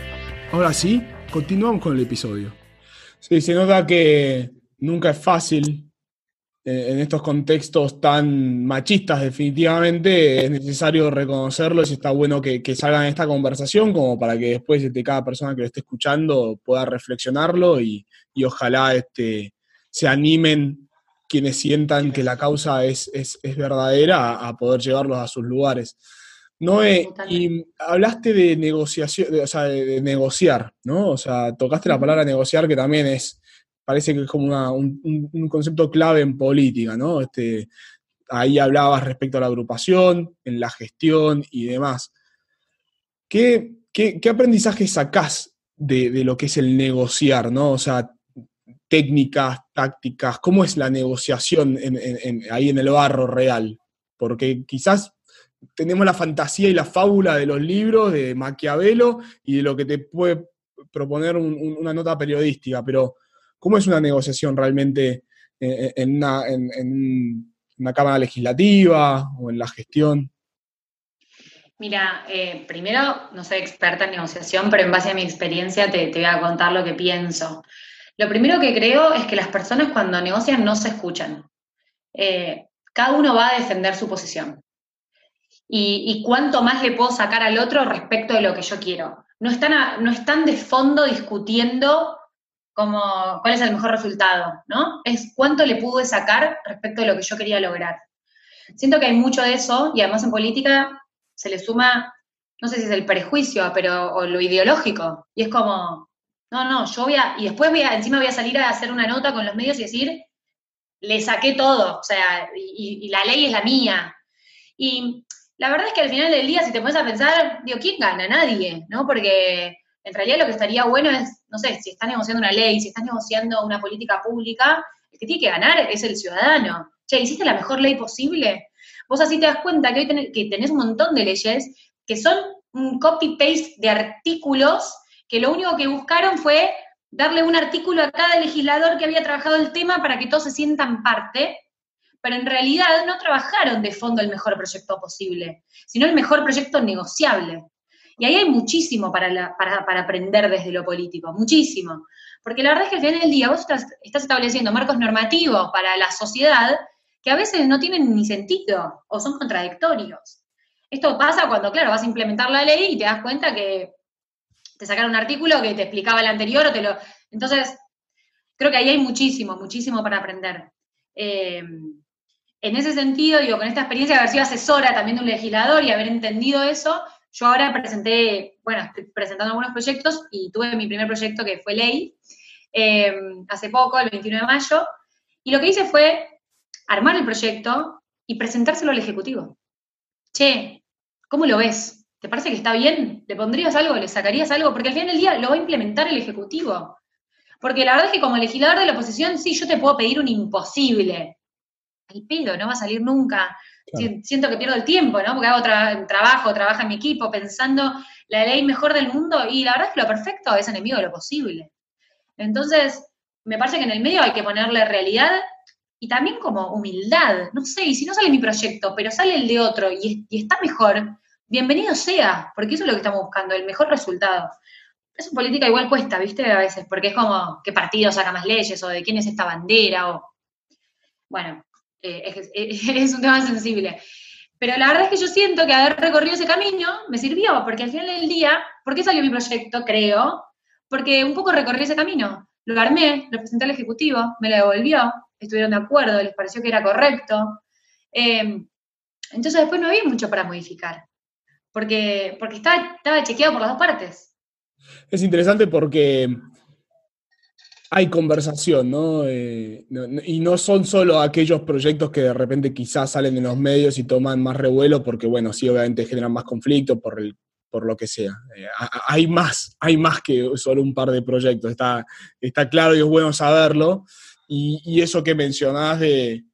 Ahora sí, continuamos con el episodio. Sí, se nota que nunca es fácil eh, en estos contextos tan machistas definitivamente es necesario reconocerlos y está bueno que, que salgan esta conversación como para que después este, cada persona que lo esté escuchando pueda reflexionarlo y, ojalá este, se animen quienes sientan que la causa es, verdadera a, poder llevarlos a sus lugares. Noé, y hablaste de negociación, o sea, de, negociar, ¿no? O sea, tocaste la palabra negociar, que también es, parece que es como un, concepto clave en política, ¿no? Este, ahí hablabas respecto a la agrupación, en la gestión y demás. ¿Qué, qué, aprendizaje sacás de, lo que es el negociar, ¿no? O sea, técnicas, tácticas, ¿cómo es la negociación ahí en el barro real? Porque quizás tenemos la fantasía y la fábula de los libros de Maquiavelo y de lo que te puede proponer una nota periodística, pero ¿Cómo es una negociación realmente eh, eh, en una, Cámara Legislativa o en la gestión? Mira, eh, primero no soy experta en negociación, pero en base a mi experiencia te, voy a contar lo que pienso. Lo primero que creo es que las personas cuando negocian no se escuchan. cada uno va a defender su posición. Y, y, cuánto más le puedo sacar al otro respecto de lo que yo quiero. No están, no están de fondo discutiendo como cuál es el mejor resultado, ¿no? Es cuánto le pude sacar respecto de lo que yo quería lograr. Siento que hay mucho de eso y además en política se le suma, no sé si es el prejuicio, pero o lo ideológico. Y es como, no, no, yo voy a, y después voy a, encima voy a salir a hacer una nota con los medios y decir, le saqué todo, o sea, y, la ley es la mía. Y la verdad es que al final del día, si te pones a pensar, digo, ¿quién gana? Nadie, ¿no? Porque en realidad lo que estaría bueno es, no sé, si estás negociando una ley, si estás negociando una política pública, el que tiene que ganar es el ciudadano. Che, ¿hiciste la mejor ley posible? Vos así te das cuenta que hoy que tenés un montón de leyes que son un copy-paste de artículos que lo único que buscaron fue darle un artículo a cada legislador que había trabajado el tema para que todos se sientan parte, pero en realidad no trabajaron de fondo el mejor proyecto posible, sino el mejor proyecto negociable. Y ahí hay muchísimo para, para, aprender desde lo político, muchísimo. Porque la verdad es que al final del día vos estás estableciendo marcos normativos para la sociedad que a veces no tienen ni sentido o son contradictorios. Esto pasa cuando, claro, vas a implementar la ley y te das cuenta que te sacaron un artículo que te explicaba el anterior o te lo... Entonces, creo que ahí hay muchísimo, muchísimo para aprender. Eh, en ese sentido, digo, con esta experiencia de haber sido asesora también de un legislador y haber entendido eso, yo ahora presenté, bueno, estoy presentando algunos proyectos y tuve mi primer proyecto que fue ley eh, hace poco, el 21 de mayo, y lo que hice fue armar el proyecto y presentárselo al Ejecutivo. Che, ¿cómo lo ves? ¿Te parece que está bien? ¿Le pondrías algo? ¿Le sacarías algo? Porque al final del día lo va a implementar el Ejecutivo. Porque la verdad es que como legislador de la oposición, sí, yo te puedo pedir un imposible. Al pedo, no va a salir nunca. Siento que pierdo el tiempo, ¿no? Porque hago trabajo, trabaja en mi equipo, pensando la ley mejor del mundo, y la verdad es que lo perfecto es enemigo de lo posible. Entonces, me parece que en el medio hay que ponerle realidad y también como humildad. No sé, y si no sale mi proyecto, pero sale el de otro y está mejor, bienvenido sea, porque eso es lo que estamos buscando, el mejor resultado. Eso en política igual cuesta, ¿viste? A veces, porque es como qué partido saca más leyes o de quién es esta bandera o... Bueno, eh, es, un tema sensible. Pero la verdad es que yo siento que haber recorrido ese camino me sirvió, porque al final del día, ¿por qué salió mi proyecto? Creo, porque un poco recorrí ese camino. Lo armé, lo presenté al Ejecutivo, me lo devolvió, estuvieron de acuerdo, les pareció que era correcto. Eh, entonces después no había mucho para modificar porque, porque estaba, chequeado por las dos partes. Es interesante porque hay conversación, eh, ¿no? Y no son solo aquellos proyectos que de repente quizás salen en los medios y toman más revuelo porque, bueno, sí, obviamente generan más conflicto por, el, por lo que sea. Eh, hay más, hay más que solo un par de proyectos, está, está claro y es bueno saberlo. Y, eso que mencionás de,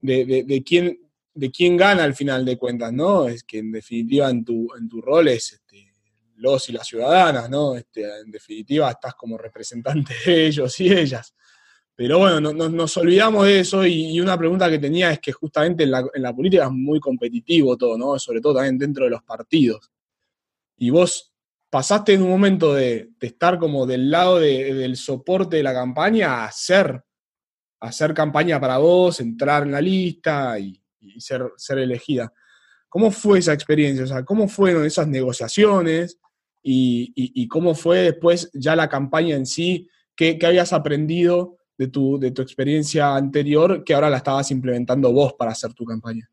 de quién, de quién gana al final de cuentas, ¿no? Es que en definitiva en tu, en tu rol es este, los y las ciudadanas, ¿no? Este, en definitiva estás como representante de ellos y ellas. Pero bueno, no, nos olvidamos de eso y, una pregunta que tenía es que justamente en la, política es muy competitivo todo, ¿no? Sobre todo también dentro de los partidos. Y vos pasaste en un momento de, estar como del lado del soporte de la campaña a hacer, a hacer campaña para vos, entrar en la lista y, y ser, ser elegida. ¿Cómo fue esa experiencia? O sea, ¿cómo fueron esas negociaciones y, cómo fue después ya la campaña en sí? ¿Qué, habías aprendido de tu, de tu experiencia anterior que ahora la estabas implementando vos para hacer tu campaña?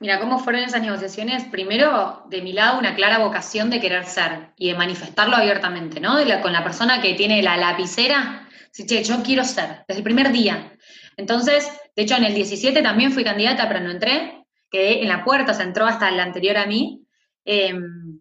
Mira, ¿cómo fueron esas negociaciones? Primero, de mi lado, una clara vocación de querer ser y de manifestarlo abiertamente, ¿no? con la persona que tiene la lapicera, sí, che, yo quiero ser, desde el primer día. Entonces, de hecho, en el 17 también fui candidata, pero no entré. Quedé en la puerta, se entró hasta la anterior a mí. Em,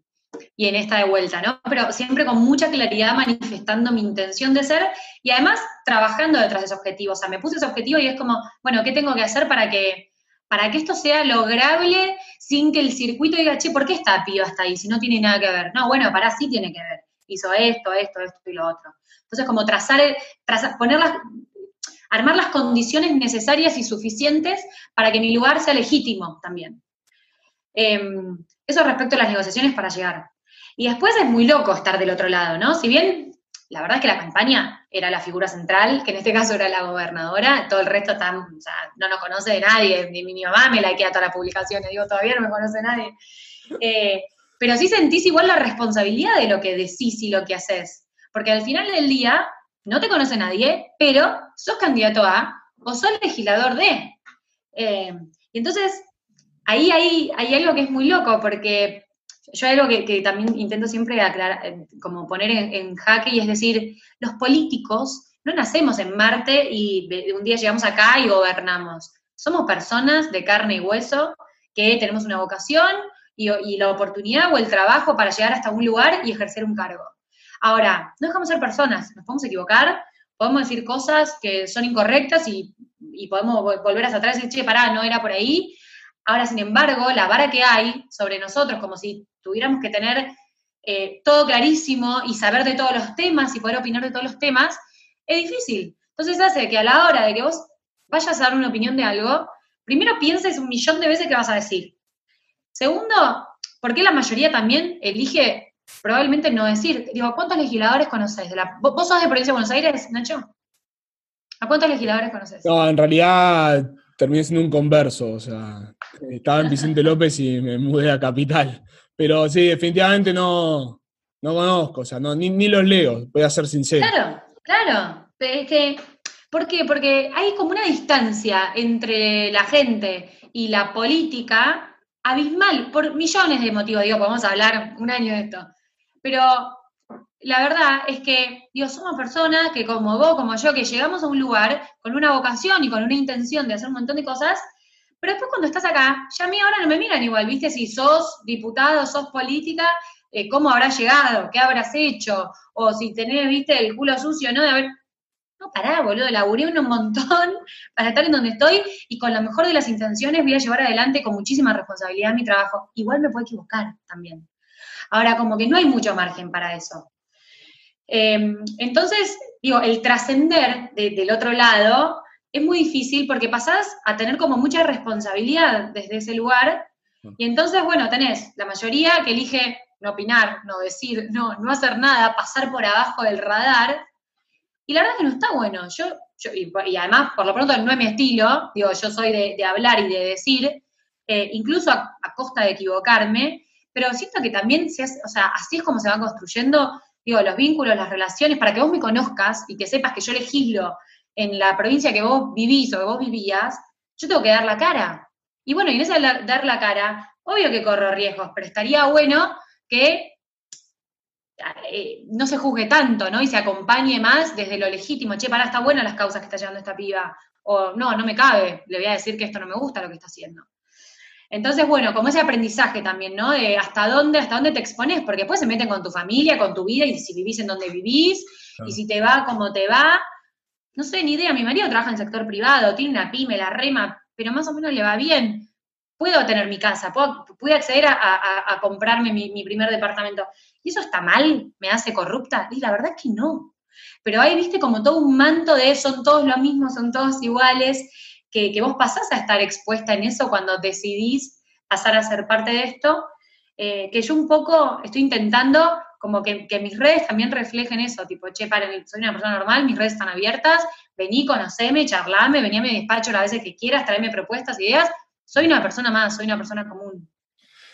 y en esta de vuelta, ¿no? Pero siempre con mucha claridad manifestando mi intención de ser y además trabajando detrás de ese objetivo. O sea, me puse ese objetivo y es como, bueno, ¿qué tengo que hacer para que, para que esto sea lograble sin que el circuito diga, che, ¿por qué está piba hasta ahí si no tiene nada que ver? No, bueno, para sí tiene que ver. Hizo esto, esto, esto y lo otro. Entonces, como trazar, trazar poner las, armar las condiciones necesarias y suficientes para que mi lugar sea legítimo también. Em, eso respecto a las negociaciones para llegar. Y después es muy loco estar del otro lado, ¿no? Si bien la verdad es que la campaña era la figura central, que en este caso era la gobernadora, todo el resto está, no nos conoce de nadie, ni mi mamá me likea todas las publicaciones, digo, todavía no me conoce nadie. Eh, pero sí sentís igual la responsabilidad de lo que decís y lo que haces, porque al final del día no te conoce nadie, pero sos candidato a o sos legislador de. Eh, y entonces, ahí hay, algo que es muy loco, porque yo algo que, también intento siempre aclarar, eh, como poner en, jaque, y es decir, los políticos no nacemos en Marte y un día llegamos acá y gobernamos. Somos personas de carne y hueso que tenemos una vocación y, la oportunidad o el trabajo para llegar hasta un lugar y ejercer un cargo. Ahora, no dejamos ser personas, nos podemos equivocar, podemos decir cosas que son incorrectas y, podemos volver hacia atrás y decir, che, pará, no era por ahí. Ahora, sin embargo, la vara que hay sobre nosotros, como si tuviéramos que tener eh, todo clarísimo y saber de todos los temas y poder opinar de todos los temas, es difícil. Entonces hace que a la hora de que vos vayas a dar una opinión de algo, primero pienses un millón de veces qué vas a decir. Segundo, ¿por qué la mayoría también elige probablemente no decir? Digo, ¿cuántos legisladores conoces? ¿Vos sos de provincia de Buenos Aires, Nacho? ¿A cuántos legisladores conoces? No, en realidad terminé siendo un converso, o sea, estaba en Vicente López y me mudé a Capital. Pero sí, definitivamente no, no conozco, o sea, no, ni, ni los leo, voy a ser sincero. Claro, claro. Es que, ¿Por qué? Porque hay como una distancia entre la gente y la política abismal, por millones de motivos, digo, podemos hablar un año de esto. Pero la verdad es que, digo, somos personas que como vos, como yo, que llegamos a un lugar con una vocación y con una intención de hacer un montón de cosas, pero después cuando estás acá, ya a mí ahora no me miran igual, ¿viste? Si sos diputado, sos política, eh, ¿cómo habrás llegado? ¿Qué habrás hecho? O si tenés, ¿viste? El culo sucio, ¿no? De haber... No, pará, boludo, laburé un montón para estar en donde estoy y con la mejor de las intenciones voy a llevar adelante con muchísima responsabilidad mi trabajo. Igual me puedo equivocar también. Ahora, como que no hay mucho margen para eso. Em, entonces, digo, el trascender del otro lado es muy difícil porque pasás a tener como mucha responsabilidad desde ese lugar mm. y entonces, bueno, tenés la mayoría que elige no opinar, no decir, no, no hacer nada, pasar por abajo del radar. Y la verdad es que no está bueno. Yo, y, además, por lo pronto, no es mi estilo, digo, yo soy de, hablar y de decir, eh, incluso a, costa de equivocarme, pero siento que también, se o sea, así es como se van construyendo, digo, los vínculos, las relaciones, para que vos me conozcas y que sepas que yo legislo en la provincia que vos vivís o que vos vivías, yo tengo que dar la cara. Y bueno, y en ese dar la cara, obvio que corro riesgos, pero estaría bueno que eh, no se juzgue tanto, ¿no? Y se acompañe más desde lo legítimo. Che, para, está buena las causas que está llevando esta piba. O no, no me cabe, le voy a decir que esto no me gusta lo que está haciendo. Entonces, bueno, como ese aprendizaje también, ¿no? De hasta dónde, hasta dónde te expones, porque después se meten con tu familia, con tu vida, y si vivís en donde vivís, y si te va como te va, no sé, ni idea, mi marido trabaja en el sector privado, tiene una pyme, la rema, pero más o menos le va bien. Puedo tener mi casa, puedo, pude acceder a, comprarme mi, primer departamento. ¿Y eso está mal? ¿Me hace corrupta? Y la verdad es que no. Pero ahí viste como todo un manto de son todos lo mismo, son todos iguales, que, que vos pasás a estar expuesta en eso cuando decidís pasar a ser parte de esto, eh, que yo un poco estoy intentando como que, mis redes también reflejen eso, tipo, che, paren, soy una persona normal, mis redes están abiertas, vení, conoceme, charlame, vení a mi despacho las veces que quieras, traeme propuestas, ideas, soy una persona más, soy una persona común.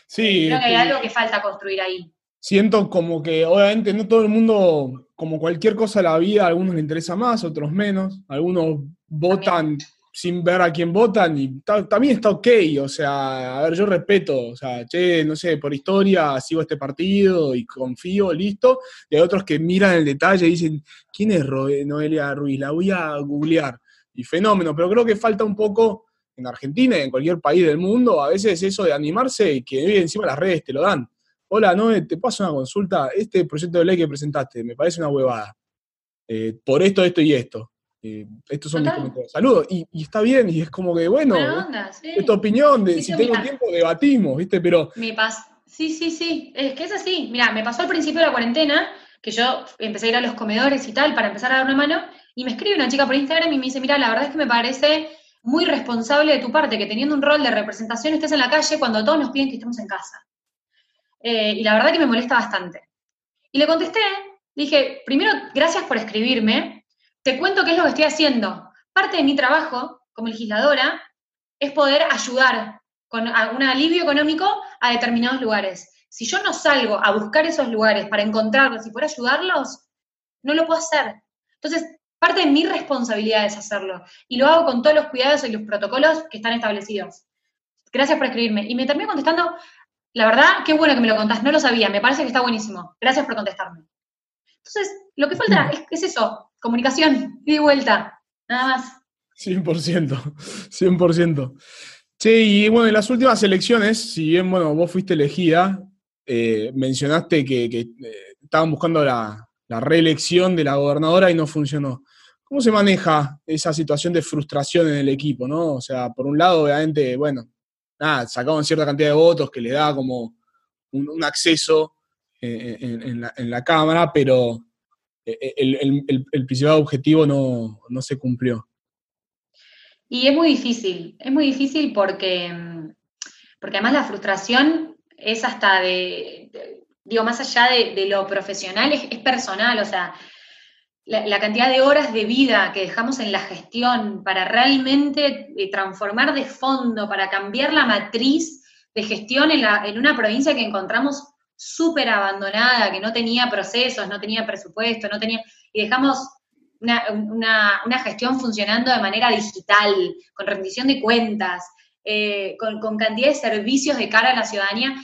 Sí. Creo que hay algo que falta construir ahí. Siento como que, obviamente, no todo el mundo, como cualquier cosa de la vida, a algunos les interesa más, otros menos, algunos votan sin ver a quién votan y también está ok, o sea, a ver, yo respeto, o sea, che, no sé, por historia sigo este partido y confío, listo, y hay otros que miran el detalle y dicen, ¿quién es Noelia Ruiz? La voy a googlear, y fenómeno, pero creo que falta un poco en Argentina y en cualquier país del mundo, a veces eso de animarse y que encima las redes te lo dan. Hola, Noe, te paso una consulta, este proyecto de ley que presentaste me parece una huevada, eh, por esto, esto y esto eh, estos son mis comentarios. Saludos. Y, está bien, y es como que, bueno, es tu opinión, de, si tengo tiempo debatimos, ¿viste? Pero... Me sí, sí, sí, es que es así. Mira, me pasó al principio de la cuarentena, que yo empecé a ir a los comedores y tal para empezar a dar una mano, y me escribe una chica por Instagram y me dice, mira, la verdad es que me parece muy responsable de tu parte que teniendo un rol de representación estés en la calle cuando todos nos piden que estemos en casa. Eh, y la verdad que me molesta bastante. Y le contesté, dije, primero, gracias por escribirme, te cuento qué es lo que estoy haciendo. Parte de mi trabajo como legisladora es poder ayudar con un alivio económico a determinados lugares. Si yo no salgo a buscar esos lugares para encontrarlos y poder ayudarlos, no lo puedo hacer. Entonces, parte de mi responsabilidad es hacerlo. Y lo hago con todos los cuidados y los protocolos que están establecidos. Gracias por escribirme. Y me terminé contestando, la verdad, qué bueno que me lo contás, no lo sabía, me parece que está buenísimo. Gracias por contestarme. Entonces, lo que falta es, es eso, comunicación, y de vuelta, nada más. 100%, 100%. Sí, y bueno, en las últimas elecciones, si bien, bueno, vos fuiste elegida, eh, mencionaste que, eh, estaban buscando la, reelección de la gobernadora y no funcionó. ¿Cómo se maneja esa situación de frustración en el equipo, no? O sea, por un lado, obviamente, bueno, nada, sacaban cierta cantidad de votos que le da como un, acceso eh, en, la, Cámara, pero el, principal objetivo no, no se cumplió. Y es muy difícil, es muy difícil porque, porque además la frustración es hasta de, digo, más allá de, lo profesional, es, personal, o sea, la, cantidad de horas de vida que dejamos en la gestión para realmente eh, transformar de fondo, para cambiar la matriz de gestión en, la, en una provincia que encontramos súper abandonada, que no tenía procesos, no tenía presupuesto, no tenía, y dejamos una, gestión funcionando de manera digital, con rendición de cuentas, eh, con, cantidad de servicios de cara a la ciudadanía,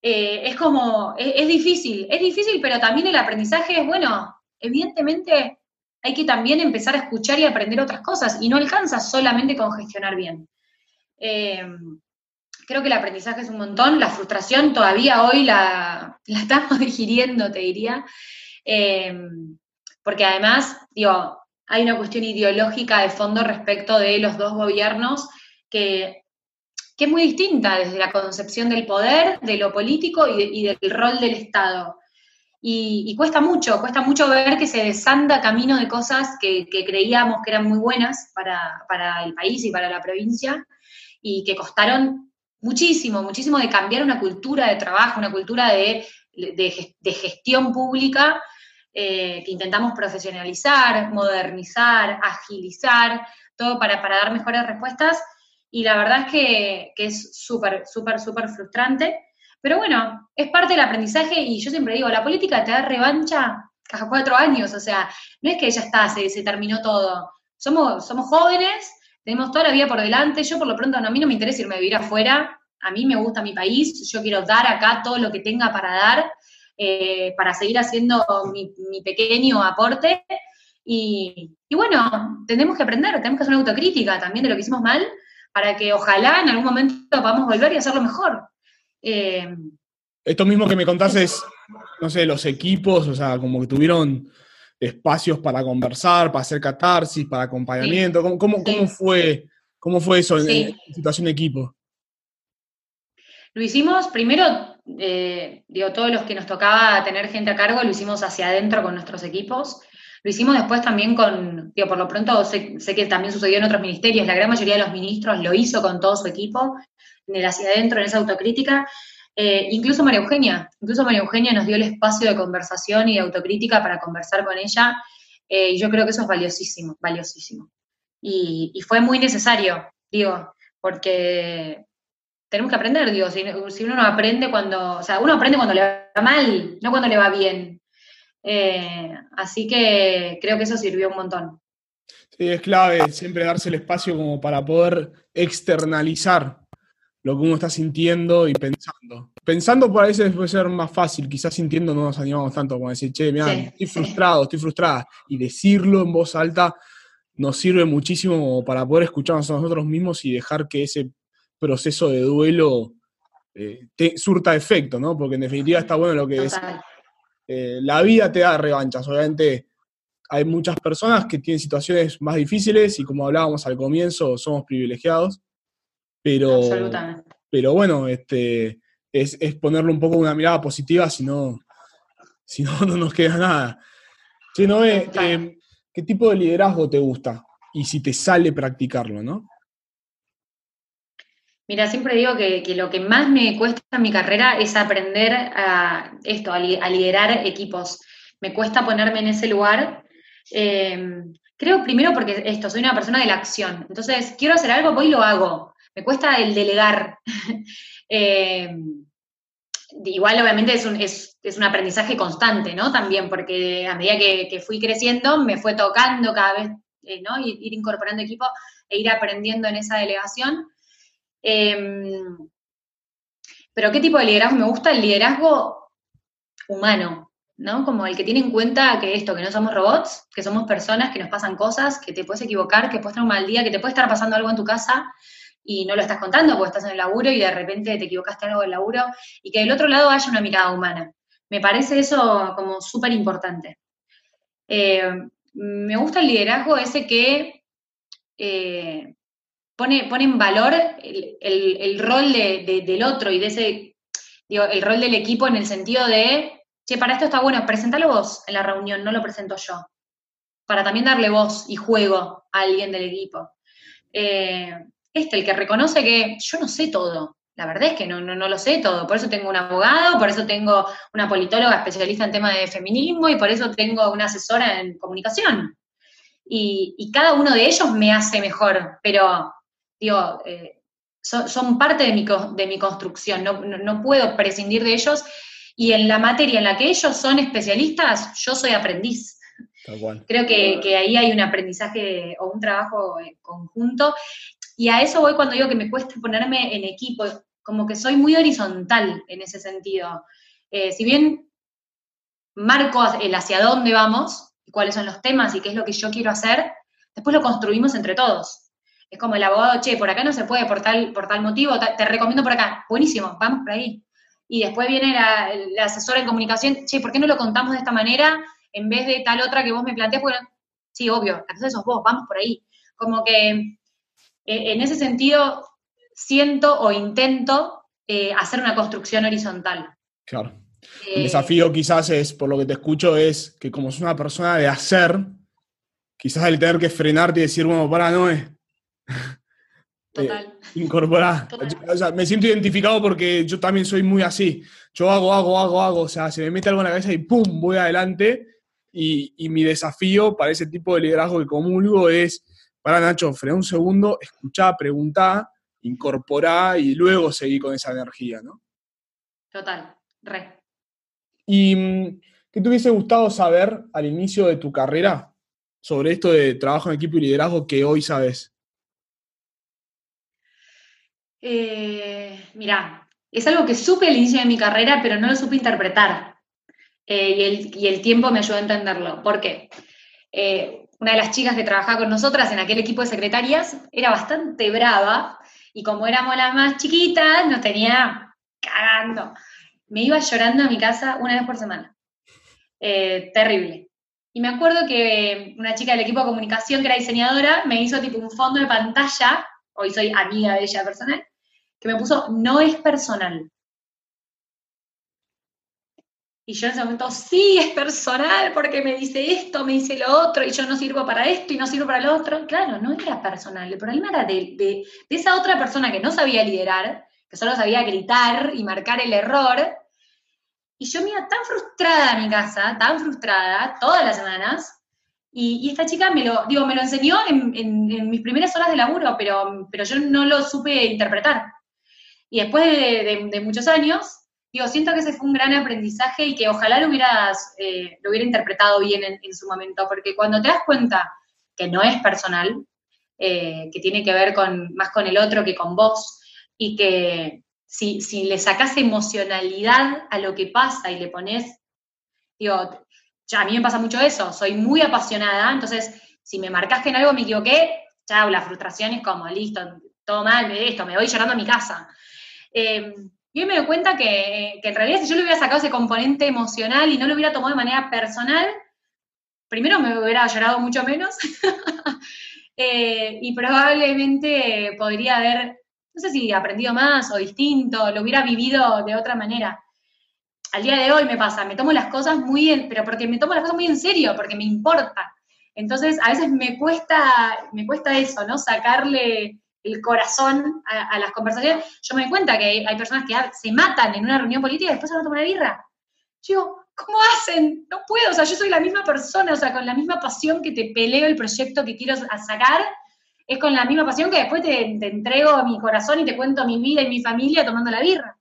eh, es como, es, difícil, es difícil, pero también el aprendizaje es, bueno, evidentemente hay que también empezar a escuchar y aprender otras cosas, y no alcanza solamente con gestionar bien. Eh, creo que el aprendizaje es un montón, la frustración todavía hoy la, estamos digiriendo, te diría porque además, digo, hay una cuestión ideológica de fondo respecto de los dos gobiernos que, es muy distinta desde la concepción del poder, de lo político y, del rol del Estado. Y, cuesta mucho, cuesta mucho ver que se desanda camino de cosas que, creíamos que eran muy buenas para, el país y para la provincia y que costaron muchísimo, muchísimo de cambiar una cultura de trabajo, una cultura de, de gestión pública eh, que intentamos profesionalizar, modernizar, agilizar, todo para, dar mejores respuestas. Y la verdad es que, es súper, súper, súper frustrante. Pero bueno, es parte del aprendizaje y yo siempre digo, la política te da revancha cada cuatro años, o sea, no es que ya está, se, se terminó todo. Somos, somos jóvenes, tenemos toda la vida por delante, yo por lo pronto a mí no me interesa irme a vivir afuera, a mí me gusta mi país, yo quiero dar acá todo lo que tenga para dar eh, para seguir haciendo mi, pequeño aporte. Y, bueno, tenemos que aprender, tenemos que hacer una autocrítica también de lo que hicimos mal, para que ojalá en algún momento podamos volver y hacerlo mejor. Eh, Esto mismo que me contases, no sé, los equipos, o sea, como que tuvieron espacios para conversar, para hacer catarsis, para acompañamiento. ¿Cómo, fue, ¿Cómo fue eso en, situación de equipo? Lo hicimos primero eh, digo, todos los que nos tocaba tener gente a cargo lo hicimos hacia adentro con nuestros equipos. Lo hicimos después también con, digo, por lo pronto sé, que también sucedió en otros ministerios, la gran mayoría de los ministros lo hizo con todo su equipo, en el hacia adentro, en esa autocrítica. Eh, incluso María Eugenia, incluso María Eugenia nos dio el espacio de conversación y de autocrítica para conversar con ella, eh, y yo creo que eso es valiosísimo, valiosísimo. Y, fue muy necesario, digo, porque tenemos que aprender, digo, si, uno no aprende cuando, o sea, uno aprende cuando le va mal, no cuando le va bien. Eh, así que creo que eso sirvió un montón. Sí, es clave siempre darse el espacio como para poder externalizar lo que uno está sintiendo y pensando. Pensando por a veces puede ser más fácil, quizás sintiendo no nos animamos tanto como decir, che, mira, estoy frustrado, estoy frustrada. Y decirlo en voz alta nos sirve muchísimo para poder escucharnos a nosotros mismos y dejar que ese proceso de duelo eh, surta efecto, ¿no? Porque en definitiva está bueno lo que es. Eh, la vida te da revanchas, obviamente hay muchas personas que tienen situaciones más difíciles y como hablábamos al comienzo, somos privilegiados, pero, pero bueno, este, es, ponerle un poco una mirada positiva, si no, si no, no nos queda nada. Si no, eh, ¿qué tipo de liderazgo te gusta? Y si te sale practicarlo, ¿no? Mira, siempre digo que, lo que más me cuesta en mi carrera es aprender a esto, a, liderar equipos. Me cuesta ponerme en ese lugar. Em, creo primero porque esto, soy una persona de la acción. Entonces, quiero hacer algo, voy y lo hago. Me cuesta el delegar. Em, igual, obviamente, es un, es, un, aprendizaje constante, ¿no? También, porque a medida que, fui creciendo, me fue tocando cada vez, eh, ¿no? Ir, ir incorporando equipo e ir aprendiendo en esa delegación. Em, pero ¿qué tipo de liderazgo me gusta? El liderazgo humano, ¿no? Como el que tiene en cuenta que esto, que no somos robots, que somos personas, que nos pasan cosas, que te puedes equivocar, que puedes tener un mal día, que te puede estar pasando algo en tu casa y no lo estás contando porque estás en el laburo y de repente te equivocaste algo del laburo y que del otro lado haya una mirada humana. Me parece eso como súper importante. Eh, me gusta el liderazgo ese que eh, pone, pone, en valor el, rol del otro y de ese, digo, el rol del equipo en el sentido de che, para esto está bueno, presentalo vos en la reunión, no lo presento yo. Para también darle voz y juego a alguien del equipo. Eh, este, el que reconoce que yo no sé todo. La verdad es que no, no, lo sé todo. Por eso tengo un abogado, por eso tengo una politóloga especialista en temas de feminismo y por eso tengo una asesora en comunicación. Y, cada uno de ellos me hace mejor, pero digo, eh, son, parte de mi, de mi construcción, no, no, puedo prescindir de ellos y en la materia en la que ellos son especialistas, yo soy aprendiz. Creo que, ahí hay un aprendizaje o un trabajo conjunto. Y a eso voy cuando digo que me cuesta ponerme en equipo, como que soy muy horizontal en ese sentido. Eh, si bien marco el hacia dónde vamos, y cuáles son los temas y qué es lo que yo quiero hacer, después lo construimos entre todos. Es como el abogado, che, por acá no se puede por tal, por tal motivo, te recomiendo por acá. Buenísimo, vamos por ahí y después viene la, asesora en comunicación, che, ¿por qué no lo contamos de esta manera en vez de tal otra que vos me planteas? Bueno, sí, obvio, entonces sos vos, vamos por ahí. Como que en ese sentido siento o intento eh, hacer una construcción horizontal. Claro. El desafío quizás es, por lo que te escucho, es que como es una persona de hacer, quizás el tener que frenarte y decir, bueno, para, no es. Total. incorporar. O sea, me siento identificado porque yo también soy muy así. Yo hago, hago, hago, hago. O sea, se me mete algo en la cabeza y ¡pum! voy adelante. Y, y mi desafío para ese tipo de liderazgo que comulgo es, para Nacho, frena un segundo, escuchá, preguntá, incorporá y luego seguir con esa energía, ¿no? Total, re. ¿Y mm, qué te hubiese gustado saber al inicio de tu carrera sobre esto de trabajo en equipo y liderazgo que hoy sabes? Eh, mira, es algo que supe al inicio de mi carrera, pero no lo supe interpretar. Eh, y, el, tiempo me ayudó a entenderlo. ¿Por qué? Eh, una de las chicas que trabajaba con nosotras en aquel equipo de secretarias era bastante brava y como éramos las más chiquitas, nos tenía cagando. Me iba llorando a mi casa una vez por semana. terrible. Y me acuerdo que una chica del equipo de comunicación, que era diseñadora, me hizo tipo un fondo de pantalla hoy soy amiga de ella personal, que me puso, no es personal. Y yo en ese momento, sí, es personal porque me dice esto, me dice lo otro, y yo no sirvo para esto y no sirvo para lo otro. Claro, no era personal, el problema era de, de, esa otra persona que no sabía liderar, que solo sabía gritar y marcar el error. Y yo me iba tan frustrada a mi casa, tan frustrada, todas las semanas, y, esta chica me lo, digo, me lo enseñó en, mis primeras horas de laburo, pero, pero yo no lo supe interpretar. Y después de, muchos años, digo, siento que ese fue un gran aprendizaje y que ojalá lo hubieras, eh, lo hubiera interpretado bien en, su momento, porque cuando te das cuenta que no es personal, eh, que tiene que ver con, más con el otro que con vos, y que si, si le sacas emocionalidad a lo que pasa y le pones, digo, ya a mí me pasa mucho eso, soy muy apasionada, entonces si me marcaste en algo me equivoqué, chao, la frustración es como, listo, todo mal, esto, me voy llorando a mi casa. Eh, y me doy cuenta que, en realidad si yo le hubiera sacado ese componente emocional y no lo hubiera tomado de manera personal, primero me hubiera llorado mucho menos eh, y probablemente podría haber, no sé si aprendido más o distinto, lo hubiera vivido de otra manera al día de hoy me pasa, me tomo las cosas muy en, pero porque me tomo las cosas muy en serio, porque me importa. Entonces, a veces me cuesta, me cuesta eso, ¿no? Sacarle el corazón a, las conversaciones. Yo me doy cuenta que hay, personas que se matan en una reunión política y después van a tomar una birra. Yo digo, ¿cómo hacen? No puedo, o sea, yo soy la misma persona, o sea, con la misma pasión que te peleo el proyecto que quiero sacar, es con la misma pasión que después te, te entrego mi corazón y te cuento mi vida y mi familia tomando la birra.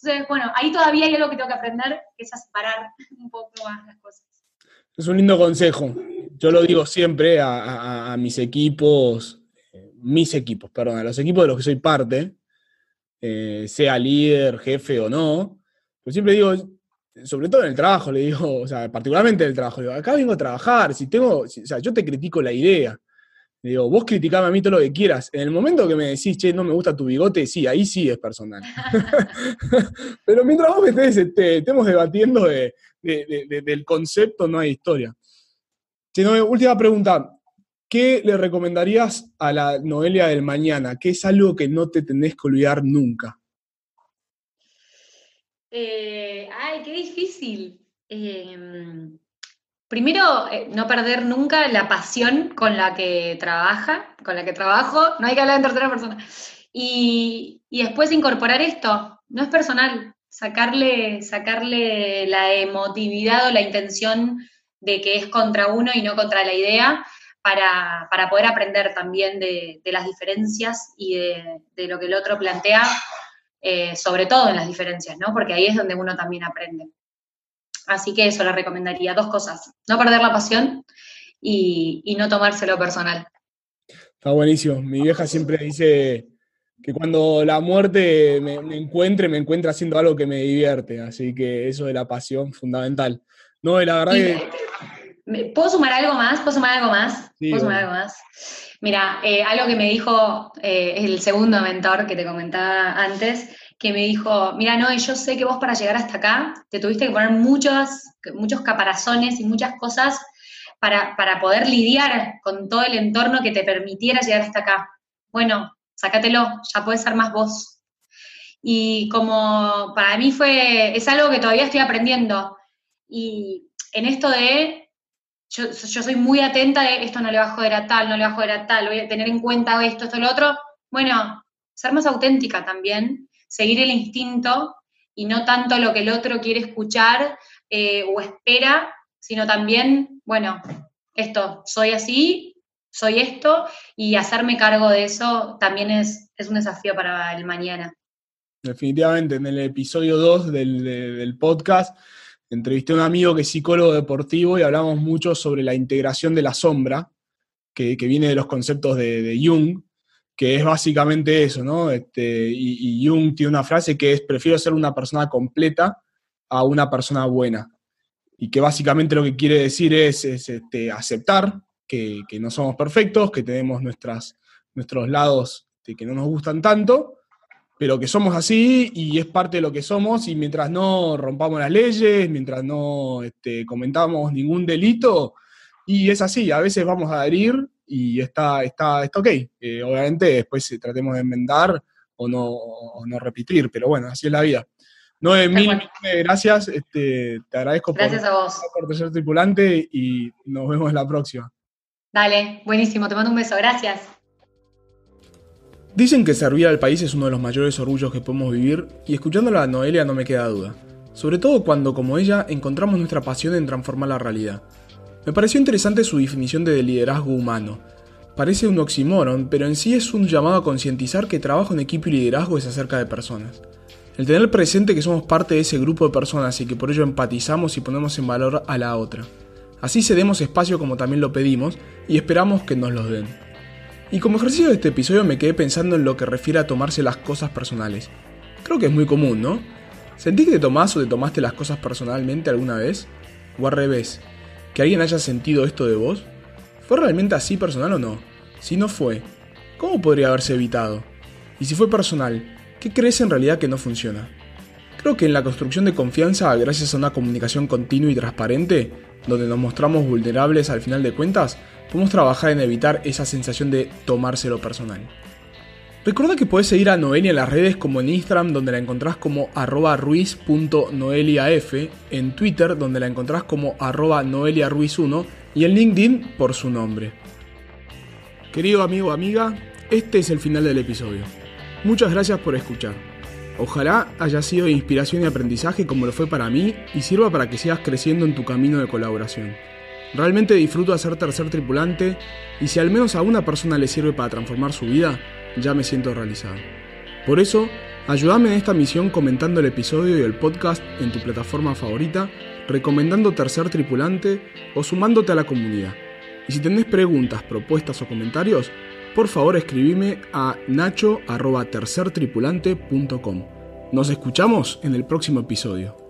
Entonces, bueno, ahí todavía hay algo que tengo que aprender, que es a separar un poco más las cosas. Es un lindo consejo. Yo lo digo siempre a, mis equipos, mis equipos, perdón, a los equipos de los que soy parte, eh, sea líder, jefe o no. Pero siempre digo, sobre todo en el trabajo, le digo, o sea, particularmente en el trabajo, le digo, acá vengo a trabajar, si tengo, o sea, yo te critico la idea. Le digo, vos criticame a mí todo lo que quieras. En el momento que me decís, che, no me gusta tu bigote, sí, ahí sí es personal. Pero mientras vos me estés, este, estemos debatiendo del concepto, no hay historia. última pregunta. ¿Qué le recomendarías a la Noelia del mañana? ¿Qué es algo que no te tenés que olvidar nunca? Eh, ay, qué difícil. Em, primero, eh, no perder nunca la pasión con la que trabaja, con la que trabajo. No hay que hablar en tercera persona. Y, y después incorporar esto. No es personal. Sacarle, sacarle la emotividad o la intención de que es contra uno y no contra la idea para, poder aprender también de, las diferencias y de, lo que el otro plantea, eh, sobre todo en las diferencias, ¿no? Porque ahí es donde uno también aprende. Así que eso le recomendaría, dos cosas, no perder la pasión y, no tomárselo personal. Está buenísimo. Mi vieja siempre dice que cuando la muerte me, encuentre, me encuentra haciendo algo que me divierte. Así que eso de la pasión, fundamental. No, la verdad que ¿Puedo sumar algo más? ¿Puedo sumar algo más? ¿Puedo sumar algo más? Mira, eh, algo que me dijo eh, el segundo mentor que te comentaba antes, que me dijo, mira, no, yo sé que vos para llegar hasta acá te tuviste que poner muchos, muchos caparazones y muchas cosas para, para poder lidiar con todo el entorno que te permitiera llegar hasta acá. Bueno, sácatelo, ya puedes ser más vos. Y como para mí fue, es algo que todavía estoy aprendiendo. Y en esto de yo, soy muy atenta de esto no le va a joder a tal, no le va a joder a tal, voy a tener en cuenta esto, esto, lo otro. Bueno, ser más auténtica también, seguir el instinto y no tanto lo que el otro quiere escuchar eh, o espera, sino también, bueno, esto, soy así, soy esto, y hacerme cargo de eso también es, es un desafío para el mañana. Definitivamente, en el episodio 2 del, del podcast entrevisté a un amigo que es psicólogo deportivo y hablamos mucho sobre la integración de la sombra, que, viene de los conceptos de, Jung, que es básicamente eso, ¿no? Este, y, Jung tiene una frase que es, prefiero ser una persona completa a una persona buena. Y que básicamente lo que quiere decir es, este, aceptar que, no somos perfectos, que tenemos nuestros lados que no nos gustan tanto, pero que somos así y es parte de lo que somos y mientras no rompamos las leyes, mientras no este, comentamos ningún delito, y es así, a veces vamos a adherir y está, está, está ok. Eh, obviamente después eh, tratemos de enmendar o no, no repetir, pero bueno, así es la vida. No, mil, gracias, este, te agradezco gracias por, a vos. por ser tripulante y nos vemos en la próxima. Dale, buenísimo, te mando un beso, gracias. Dicen que servir al país es uno de los mayores orgullos que podemos vivir y escuchándola a Noelia no me queda duda. Sobre todo cuando, como ella, encontramos nuestra pasión en transformar la realidad. Me pareció interesante su definición de liderazgo humano. Parece un oxímoron, pero en sí es un llamado a concientizar que trabajo en equipo y liderazgo es acerca de personas. El tener presente que somos parte de ese grupo de personas y que por ello empatizamos y ponemos en valor a la otra. Así cedemos espacio como también lo pedimos y esperamos que nos los den. Y como ejercicio de este episodio me quedé pensando en lo que refiere a tomarse las cosas personales. Creo que es muy común, ¿no? ¿Sentís que te tomás o te tomaste las cosas personalmente alguna vez? ¿O al revés? ¿Que alguien haya sentido esto de vos? ¿Fue realmente así personal o no? Si no fue, ¿cómo podría haberse evitado? Y si fue personal, ¿qué crees en realidad que no funciona? Creo que en la construcción de confianza, gracias a una comunicación continua y transparente, donde nos mostramos vulnerables al final de cuentas, podemos trabajar en evitar esa sensación de tomárselo personal. Recuerda que puedes seguir a Noelia en las redes como en Instagram donde la encontrás como arroba ruiz.noeliaf, en Twitter donde la encontrás como arroba noeliaruiz1 y en LinkedIn por su nombre. Querido amigo o amiga, este es el final del episodio. Muchas gracias por escuchar. Ojalá haya sido de inspiración y aprendizaje como lo fue para mí y sirva para que sigas creciendo en tu camino de colaboración. Realmente disfruto de ser tercer tripulante y si al menos a una persona le sirve para transformar su vida, ya me siento realizado. Por eso, ayúdame en esta misión comentando el episodio y el podcast en tu plataforma favorita, recomendando tercer tripulante o sumándote a la comunidad. Y si tenés preguntas, propuestas o comentarios, por favor escribime a nacho.tercertripulante.com. Nos escuchamos en el próximo episodio.